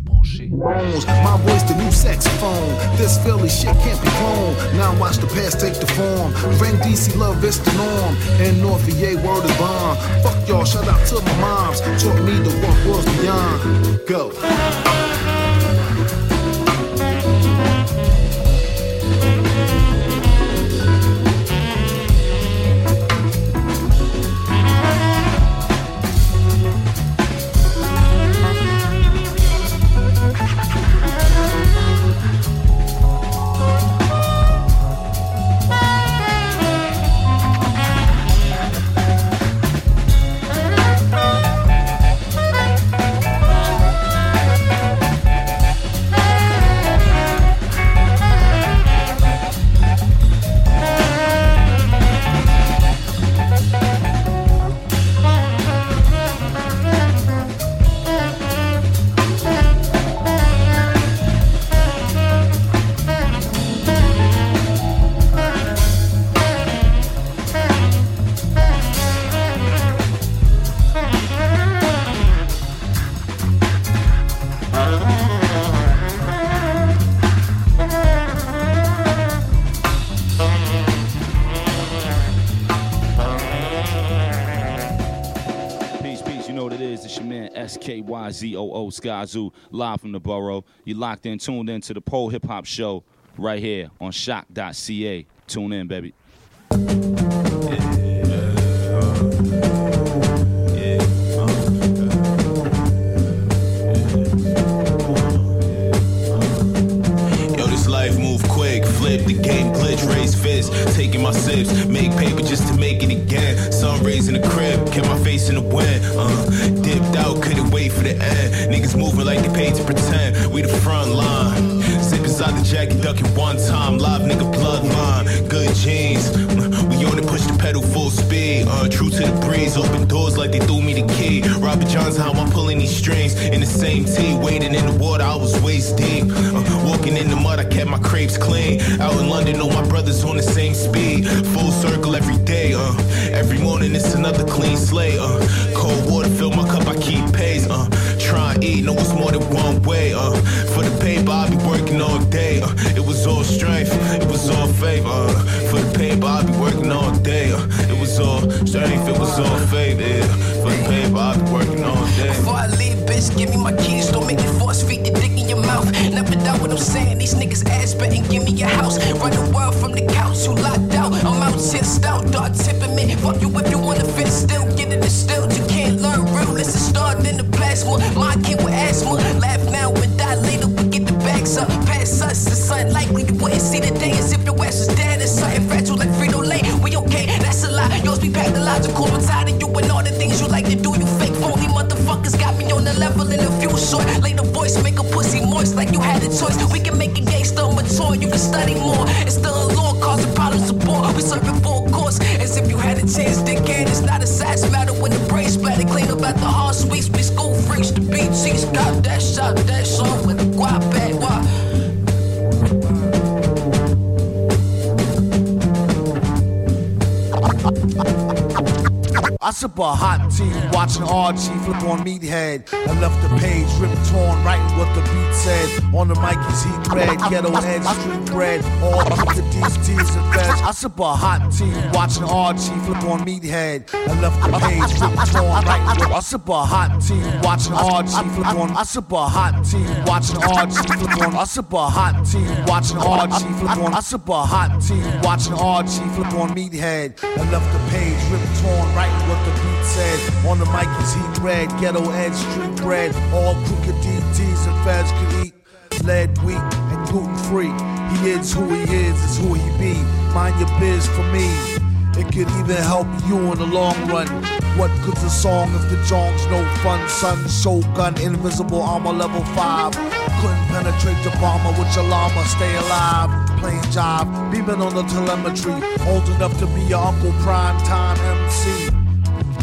My voice, the new saxophone. This Philly shit can't be cloned. Now watch the past take the form. Frank DC love is the norm. And North VA word is bomb. Fuck y'all, shout out to my moms. Taught me the work was beyond. Go. ZOO Skyzoo, live from the borough. You locked in, tuned in to the Pole Hip Hop Show right here on choq.ca. Tune in, baby. Taking my sips, make paper just to kept my face in the wind, uh, dipped out, couldn't wait for the end. Niggas moving like they paid to pretend, we the front line. Zip inside the jacket, ducking one time, live nigga bloodline, good jeans, we on and push the pedal full speed. Uh, true to the breeze, open doors like they threw me the key. Robert John's how I'm pulling these strings in the same tee. Wading in the water, I was waist deep. Uh, walking in the mud, I kept my crepes clean. Out in London, all my brothers on the same speed. Full circle every day. Uh, every morning it's another clean slate. Uh, cold water fill my cup, I keep pace. Uh, try and eat, know it's more than one way. Uh, for the paper, I be working all day. Uh, it was all strength, it was all faith. Uh, for the paper, I be working all day. Uh, it was all strength, it was all faith. Yeah. For the paper, I be working all day. Before I leave, bitch, give me my keys. Don't make me force feed the dick mouth. Never doubt what I'm saying. These niggas ass betting, give me your house. Run the world from the couch, you locked out. I'm out here stout, dog tipping me. Fuck you if you wanna fit still. Get it distilled, you can't learn real. Let's start in the plasma. My kid with asthma. Laugh now and die later. We get the bags up. Pass us, it's unlikely you wouldn't see the day as if your ass was dead. It's something fragile like Frito Lay. We okay, that's a lie. Yours be. I'm tired of you and all the things you like to level in a few short. Lay the voice, make a pussy moist like you had a choice. We can make a gangster mature, you can study more. It's still a law causing problems support. We serving full course as if you had a chance. Dickhead, it's not a size matter when the brain splattered. Clean up at the heart sweets. We school freaks, the BTs got that shot, I sip a hot tea, watching Archie flip on Meathead. I left the page ripped torn, writing what the beat said. On the mic is heat red, ghetto edge, street bread. All up the D's, T's, and feds. I sip a hot tea, watching Archie flip on Meathead. I left the page ripped torn, writing what I sip a hot tea, watching Archie flip on. I sip a hot tea, watching Archie flip on. I sip a hot tea, watching Archie flip on. I sip a hot tea, watching Archie flip on Meathead. I left the page ripped torn, writing what the beat said. On the mic is heat red, ghetto edge, street bread. All crooked DTs and feds can eat. Lead, wheat, and gluten free. He is who he is, is who he be. Mind your biz for me. It could even help you in the long run. What good's a song if the jong's no fun? Son, Shogun, invisible armor level 5. Couldn't penetrate the bomber with your llama, stay alive. Playing job, beaming on the telemetry. Old enough to be your Uncle Prime Time MC.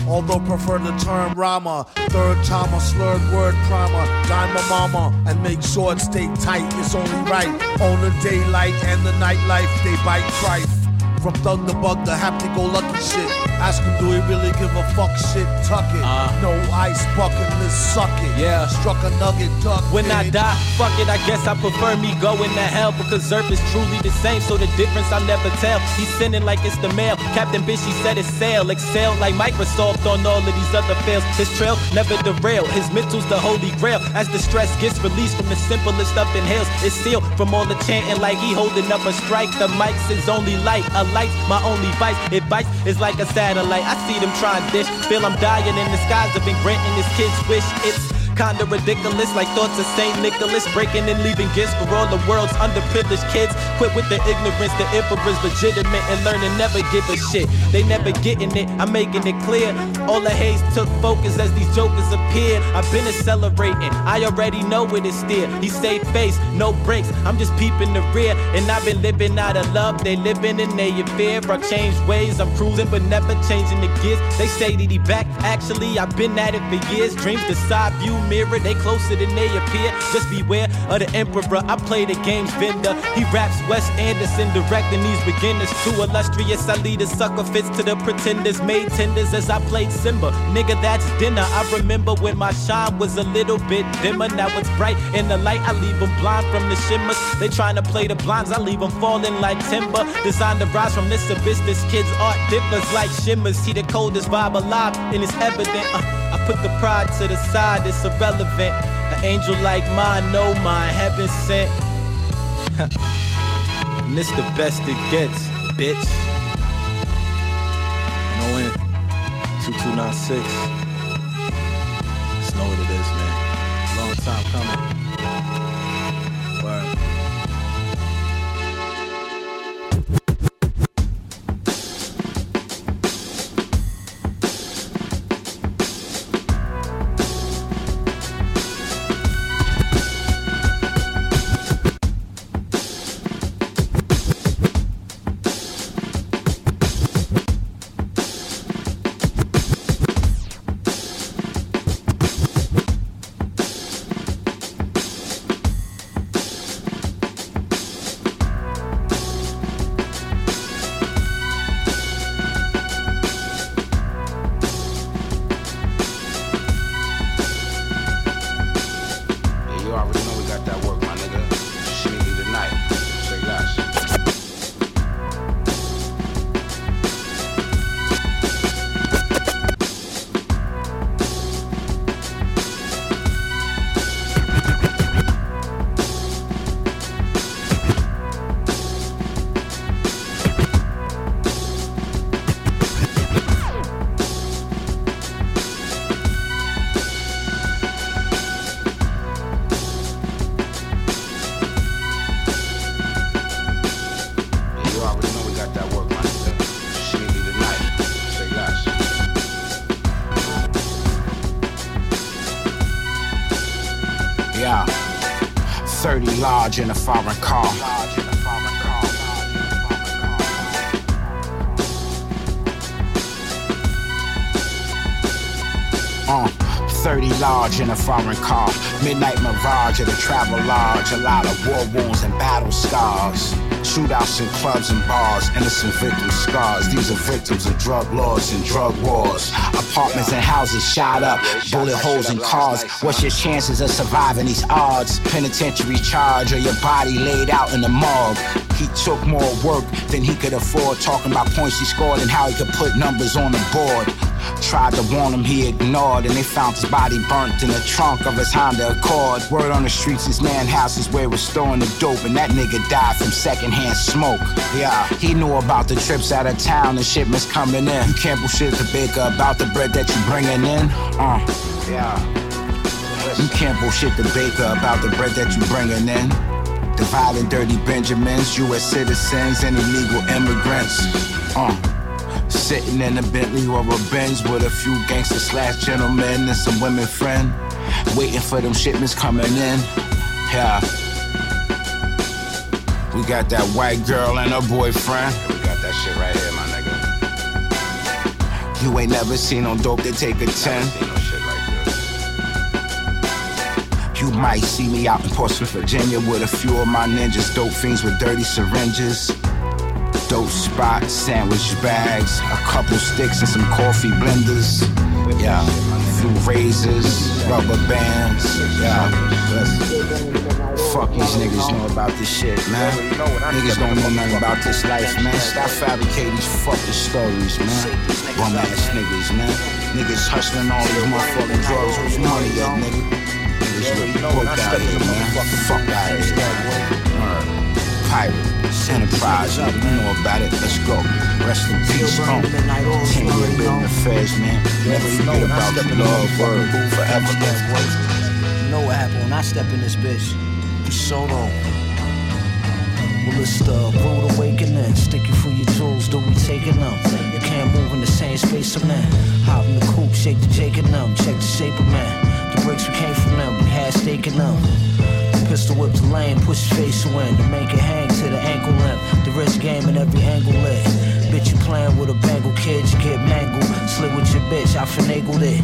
Although prefer the term Rama, third time a slurred word primer, dime a mama, and make sure it stay tight. It's only right. On the daylight and the nightlife, they bite trife. From thug to bug to happy go lucky shit. Ask him, do he really give a fuck shit? Tuck it. Uh. no ice bucket, let's suck it. Yeah. Struck a nugget, duck When I die, fuck it, I guess I prefer me going to hell because Earth is truly the same, so the difference I'll never tell. He's sending like it's the mail. Captain Bishy said it's sail, excel like Microsoft on all of these other fails. His trail never derail, his mental's the holy grail. As the stress gets released from the simplest of inhales, it's sealed from all the chanting like he holding up a strike. The mic's his only light, a light's my only vice. Bites, it's like a satellite. I see them trying dish, feel I'm dying in the skies. I've been granting this kid's wish. It's Kinda ridiculous, like thoughts of Saint Nicholas, breaking and leaving gifts for all the world's underprivileged kids. Quit with the ignorance, the emperor's legitimate and learn learning never give a shit. They never getting it, I'm making it clear. All the haze took focus as these jokers appeared. I've been accelerating, I already know it is steer. He stayed face, no brakes, I'm just peeping the rear. And I've been living out of love, they living in their fear. I changed ways, I'm cruising but never changing the gears. They say that he back, actually I've been at it for years. Dreams the side view mirror, they closer than they appear. Just beware of the emperor. I play the game's vendor. He raps Wes Anderson, directing these beginners. Too illustrious, I lead a sucker fits to the pretenders. Made tenders as I played Simba. Nigga, that's dinner. I remember when my shine was a little bit dimmer. Now it's bright in the light. I leave them blind from the shimmers. They trying to play the blinds. I leave them falling like timber. Designed to rise from this abyss. This kid's art differs like shimmers. See the coldest vibe alive, and it's evident. Uh, I put the pride to the side, it's irrelevant. An angel like mine, no mine, heaven sent. and this the best it gets, bitch. No in 2296. Just know what it is, man. Long time coming. In a foreign car. Uh, 30 large in a foreign car. Midnight Mirage at a travel lodge. A lot of war wounds and battle scars. Shootouts in clubs and bars. Innocent victim scars. These are victims of drug laws and drug wars. Apartments and houses shot up. Bullet holes in cars. What's your chances of surviving these odds? Penitentiary charge or your body laid out in the morgue. He took more work than he could afford. Talking about points he scored and how he could put numbers on the board. Tried to warn him, he ignored, and they found his body burnt in the trunk of his Honda Accord. Word on the streets, his man house is where we're storing the dope, and that nigga died from secondhand smoke. Yeah, he knew about the trips out of town and shipments coming in. You can't bullshit the baker about the bread that you bringing in. Uh, yeah. You can't bullshit the baker about the bread that you bringing in. The violent, dirty Benjamins, U.S. citizens, and illegal immigrants. Uh. Sitting in a Bentley or a Benz with a few gangster slash gentlemen and some women friend. Waiting for them shipments coming in. Yeah. We got that white girl and her boyfriend. We got that shit right here, my nigga. You ain't never seen no dope that take a 10. You might see me out in Portsmouth, Virginia with a few of my ninjas, dope fiends with dirty syringes. Dope spot, sandwich bags, a couple sticks and some coffee blenders. Yeah, few razors, rubber bands. Yeah, fuck these niggas know about this shit, man. Niggas don't know nothing about this life, man. Stop fabricating these fucking stories, man. Bum ass niggas, man. Niggas hustling all these motherfucking drugs with money up, nigga. Niggas really broke out here, man. Fuck out here, man. Pirate. Enterprise, nigga, you know about it. Let's go. Rest in peace. Can't get rid of the feds, man. Never forget about the love word. Forever, man. You know what happened when I step in this bitch? You so long. Well, it's the rude awakening. Stick you for your jewels, do we taking them? You can't move in the same space I'm in. Hop in the coupe, shake the Jake and them. Check the shape of man. The bricks we came from them, we had stake in them. Pistol whip the lane, push face away to make it hang to the ankle limp. The wrist game in every angle lit. Bitch, you playing with a bangle kid, you get mangled. Slid with your bitch, I finagled it.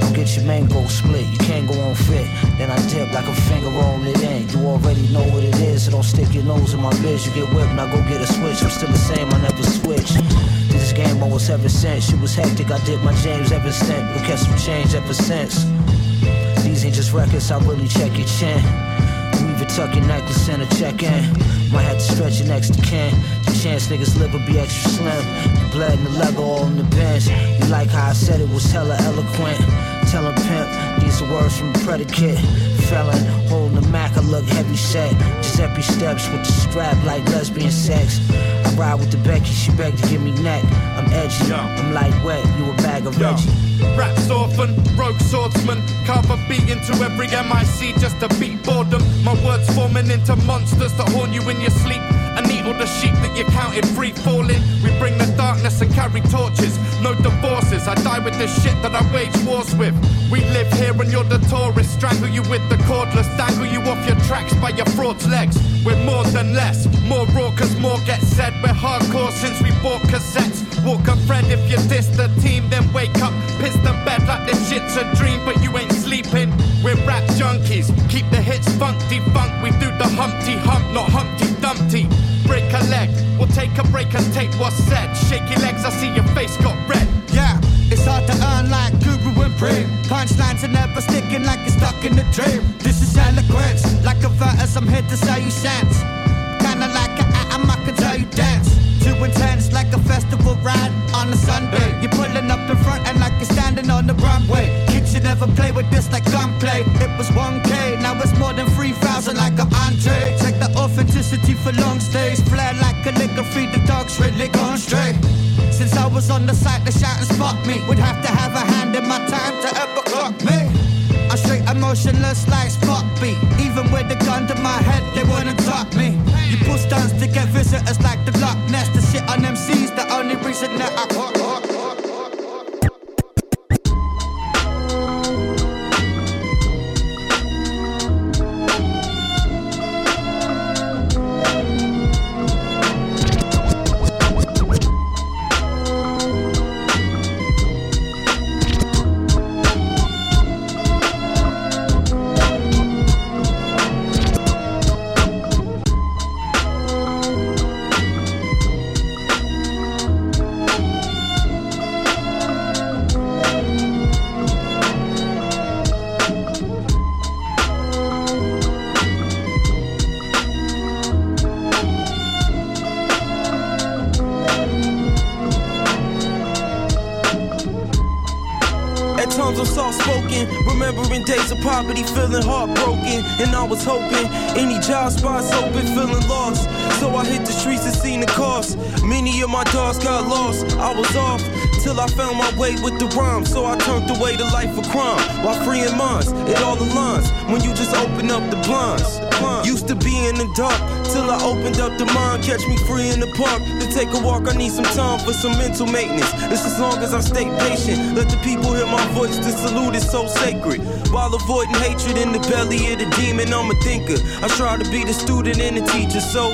Don't get your mango split, you can't go on fit. Then I dip like a finger rolling it in. You already know what it is, so don't stick your nose in my biz. You get whipped, now go get a switch. I'm still the same, I never switch. This game almost ever since. Shit was hectic, I did my James ever since. We kept some change ever since. These ain't just records, I really check your chin. Tuck your necklace in a check in. Might have to stretch your next to kin. The chance niggas live will be extra slim. The blood and the Lego all in the bench. You like how I said it was hella eloquent. Tellin' pimp, these are words from a predicate. Felon, holding the Mac, I look heavy set. Giuseppe steps with the strap like lesbian sex. I ride with the Becky, she begged to give me neck. I'm edgy, I'm lightweight, you a bag of Reggie. Raps orphan, rogue swordsman, carve a beat into every MIC just to beat boredom. My words forming into monsters that haunt you in your sleep. And eat all the sheep that you counted free falling. We bring the darkness and carry torches, no divorces. I die with the shit that I wage wars with. We live here and you're the tourist. Strangle you with the cordless, dangle you off your tracks by your fraud's legs. We're more than less, more raw cause more gets said. We're hardcore since we bought cassettes. Walk a friend if you diss the team, then wake up, piss the bed like this shit's a dream, but you ain't sleeping. We're rap junkies, keep the hits funky funk. We do the Humpty Hump, not Humpty Dumpty. Break a leg, we'll take a break and take what's said. Shaky legs, I see your face got red. Yeah, it's hard to earn like Guru and Preem. Punchlines are never sticking like you're stuck in a dream. This is eloquence, like a verse, I'm here to sell you sense. Kinda like I can tell you dance. Too intense, like a festival ride on a Sunday. You're pulling up in front and like you're standing on the runway. Kids should never play with this like gunplay. It was 1K, now it's more than 3,000 like an entree. Check the authenticity for long stays. Flare like calligraphy, the dogs really gone straight. Since I was on the site, the shout and spot me. Would have to have a hand in my time to ever clock me. I'm straight emotionless like Spot beat. Even with the gun to my head, they wouldn't top me. You pull stunts to get visitors like the Loch Ness. The shit on MC's the only reason that I hot, with the rhyme. So I turned away the life of crime while freeing minds. It all aligns when you just open up the blinds. Used to be in the dark till I opened up the mind. Catch me free in the park to take a walk. I need some time for some mental maintenance. It's as long as I stay patient. Let the people hear my voice. The salute is so sacred. While avoiding hatred in the belly of the demon, I'm a thinker. I try to be the student and the teacher. So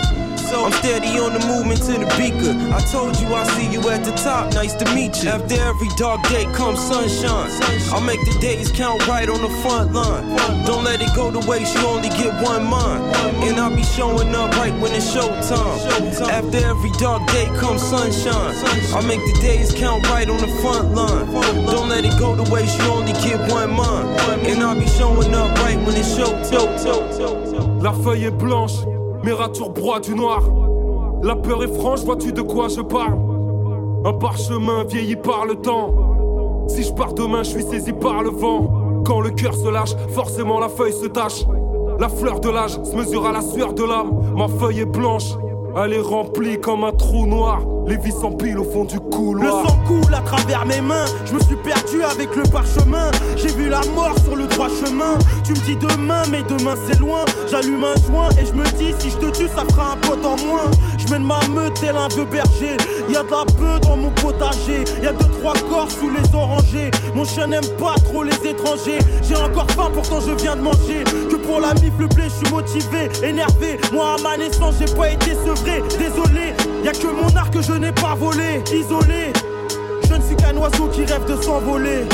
so I'm steady on the movement to the beaker. I told you I see you at the top, nice to meet you. After every dark day comes sunshine. I make the days count right on the front line. Don't let it go to waste, you only get one mind. And I'll be showing up right when it's showtime. After every dark day comes sunshine. I make the days count right on the front line. Don't let it go to waste, you only get one mind. And I'll be showing up right when it's showtime. La feuille est blanche, La peur est franche, vois-tu de quoi je parle? Un parchemin vieilli par le temps. Si je pars demain, je suis saisi par le vent. Quand le cœur se lâche, forcément la feuille se tâche. La fleur de l'âge se mesure à la sueur de l'âme. Ma feuille est blanche, elle est remplie comme un trou noir. Les vis s'empilent au fond du couloir. À travers mes mains, je me suis perdu avec le parchemin. J'ai vu la mort sur le droit chemin. Tu me dis demain, mais demain c'est loin. J'allume un joint et je me dis si je te tue, ça fera un pote en moins. Je mène ma meute tel un vieux berger. Y a de la bœuf dans mon potager. Y a deux trois corps sous les orangers. Mon chien n'aime pas trop les étrangers. J'ai encore faim, pourtant je viens de manger. Que pour la mif, le je suis motivé, énervé. Moi à ma naissance, j'ai pas été sevré. Désolé, y a que mon art que je n'ai pas volé. Isolé, oiseaux qui rêvent de s'envoler.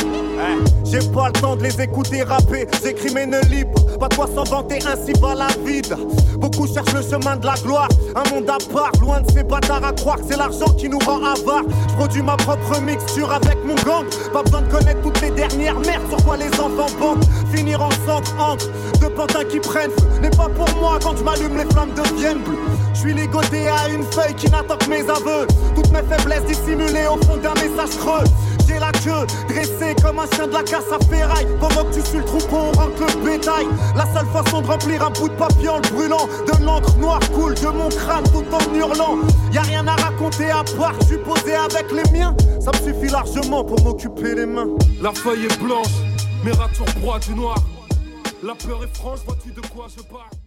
Hein? J'ai pas le temps de les écouter rapper, j'écris mes nœuds libres. Pas de quoi s'en vanter, ainsi va la vide. Beaucoup cherchent le chemin de la gloire, un monde à part, loin de ces bâtards à croire que c'est l'argent qui nous rend avares. Je produis ma propre mixture avec mon gang, pas besoin de connaître toutes les dernières merdes sur quoi les enfants bandent. Finir en centre, entre deux pantins qui prennent. N'est pas pour moi quand je m'allume, les flammes deviennent bleues. Je suis ligoté à une feuille qui n'attend mes aveux. Toutes mes faiblesses dissimulées au fond d'un message creux. J'ai la queue dressée comme un chien de la casse à ferraille. Pendant que tu suis le troupeau, on rentre le bétail. La seule façon de remplir un bout de papier en le brûlant. De l'encre noire coule de mon crâne tout en hurlant. Y a rien à raconter à part, je suis posé avec les miens. Ça me suffit largement pour m'occuper les mains. La feuille est blanche, mes ratures broient du noir. La peur est franche, vois-tu de quoi je parle?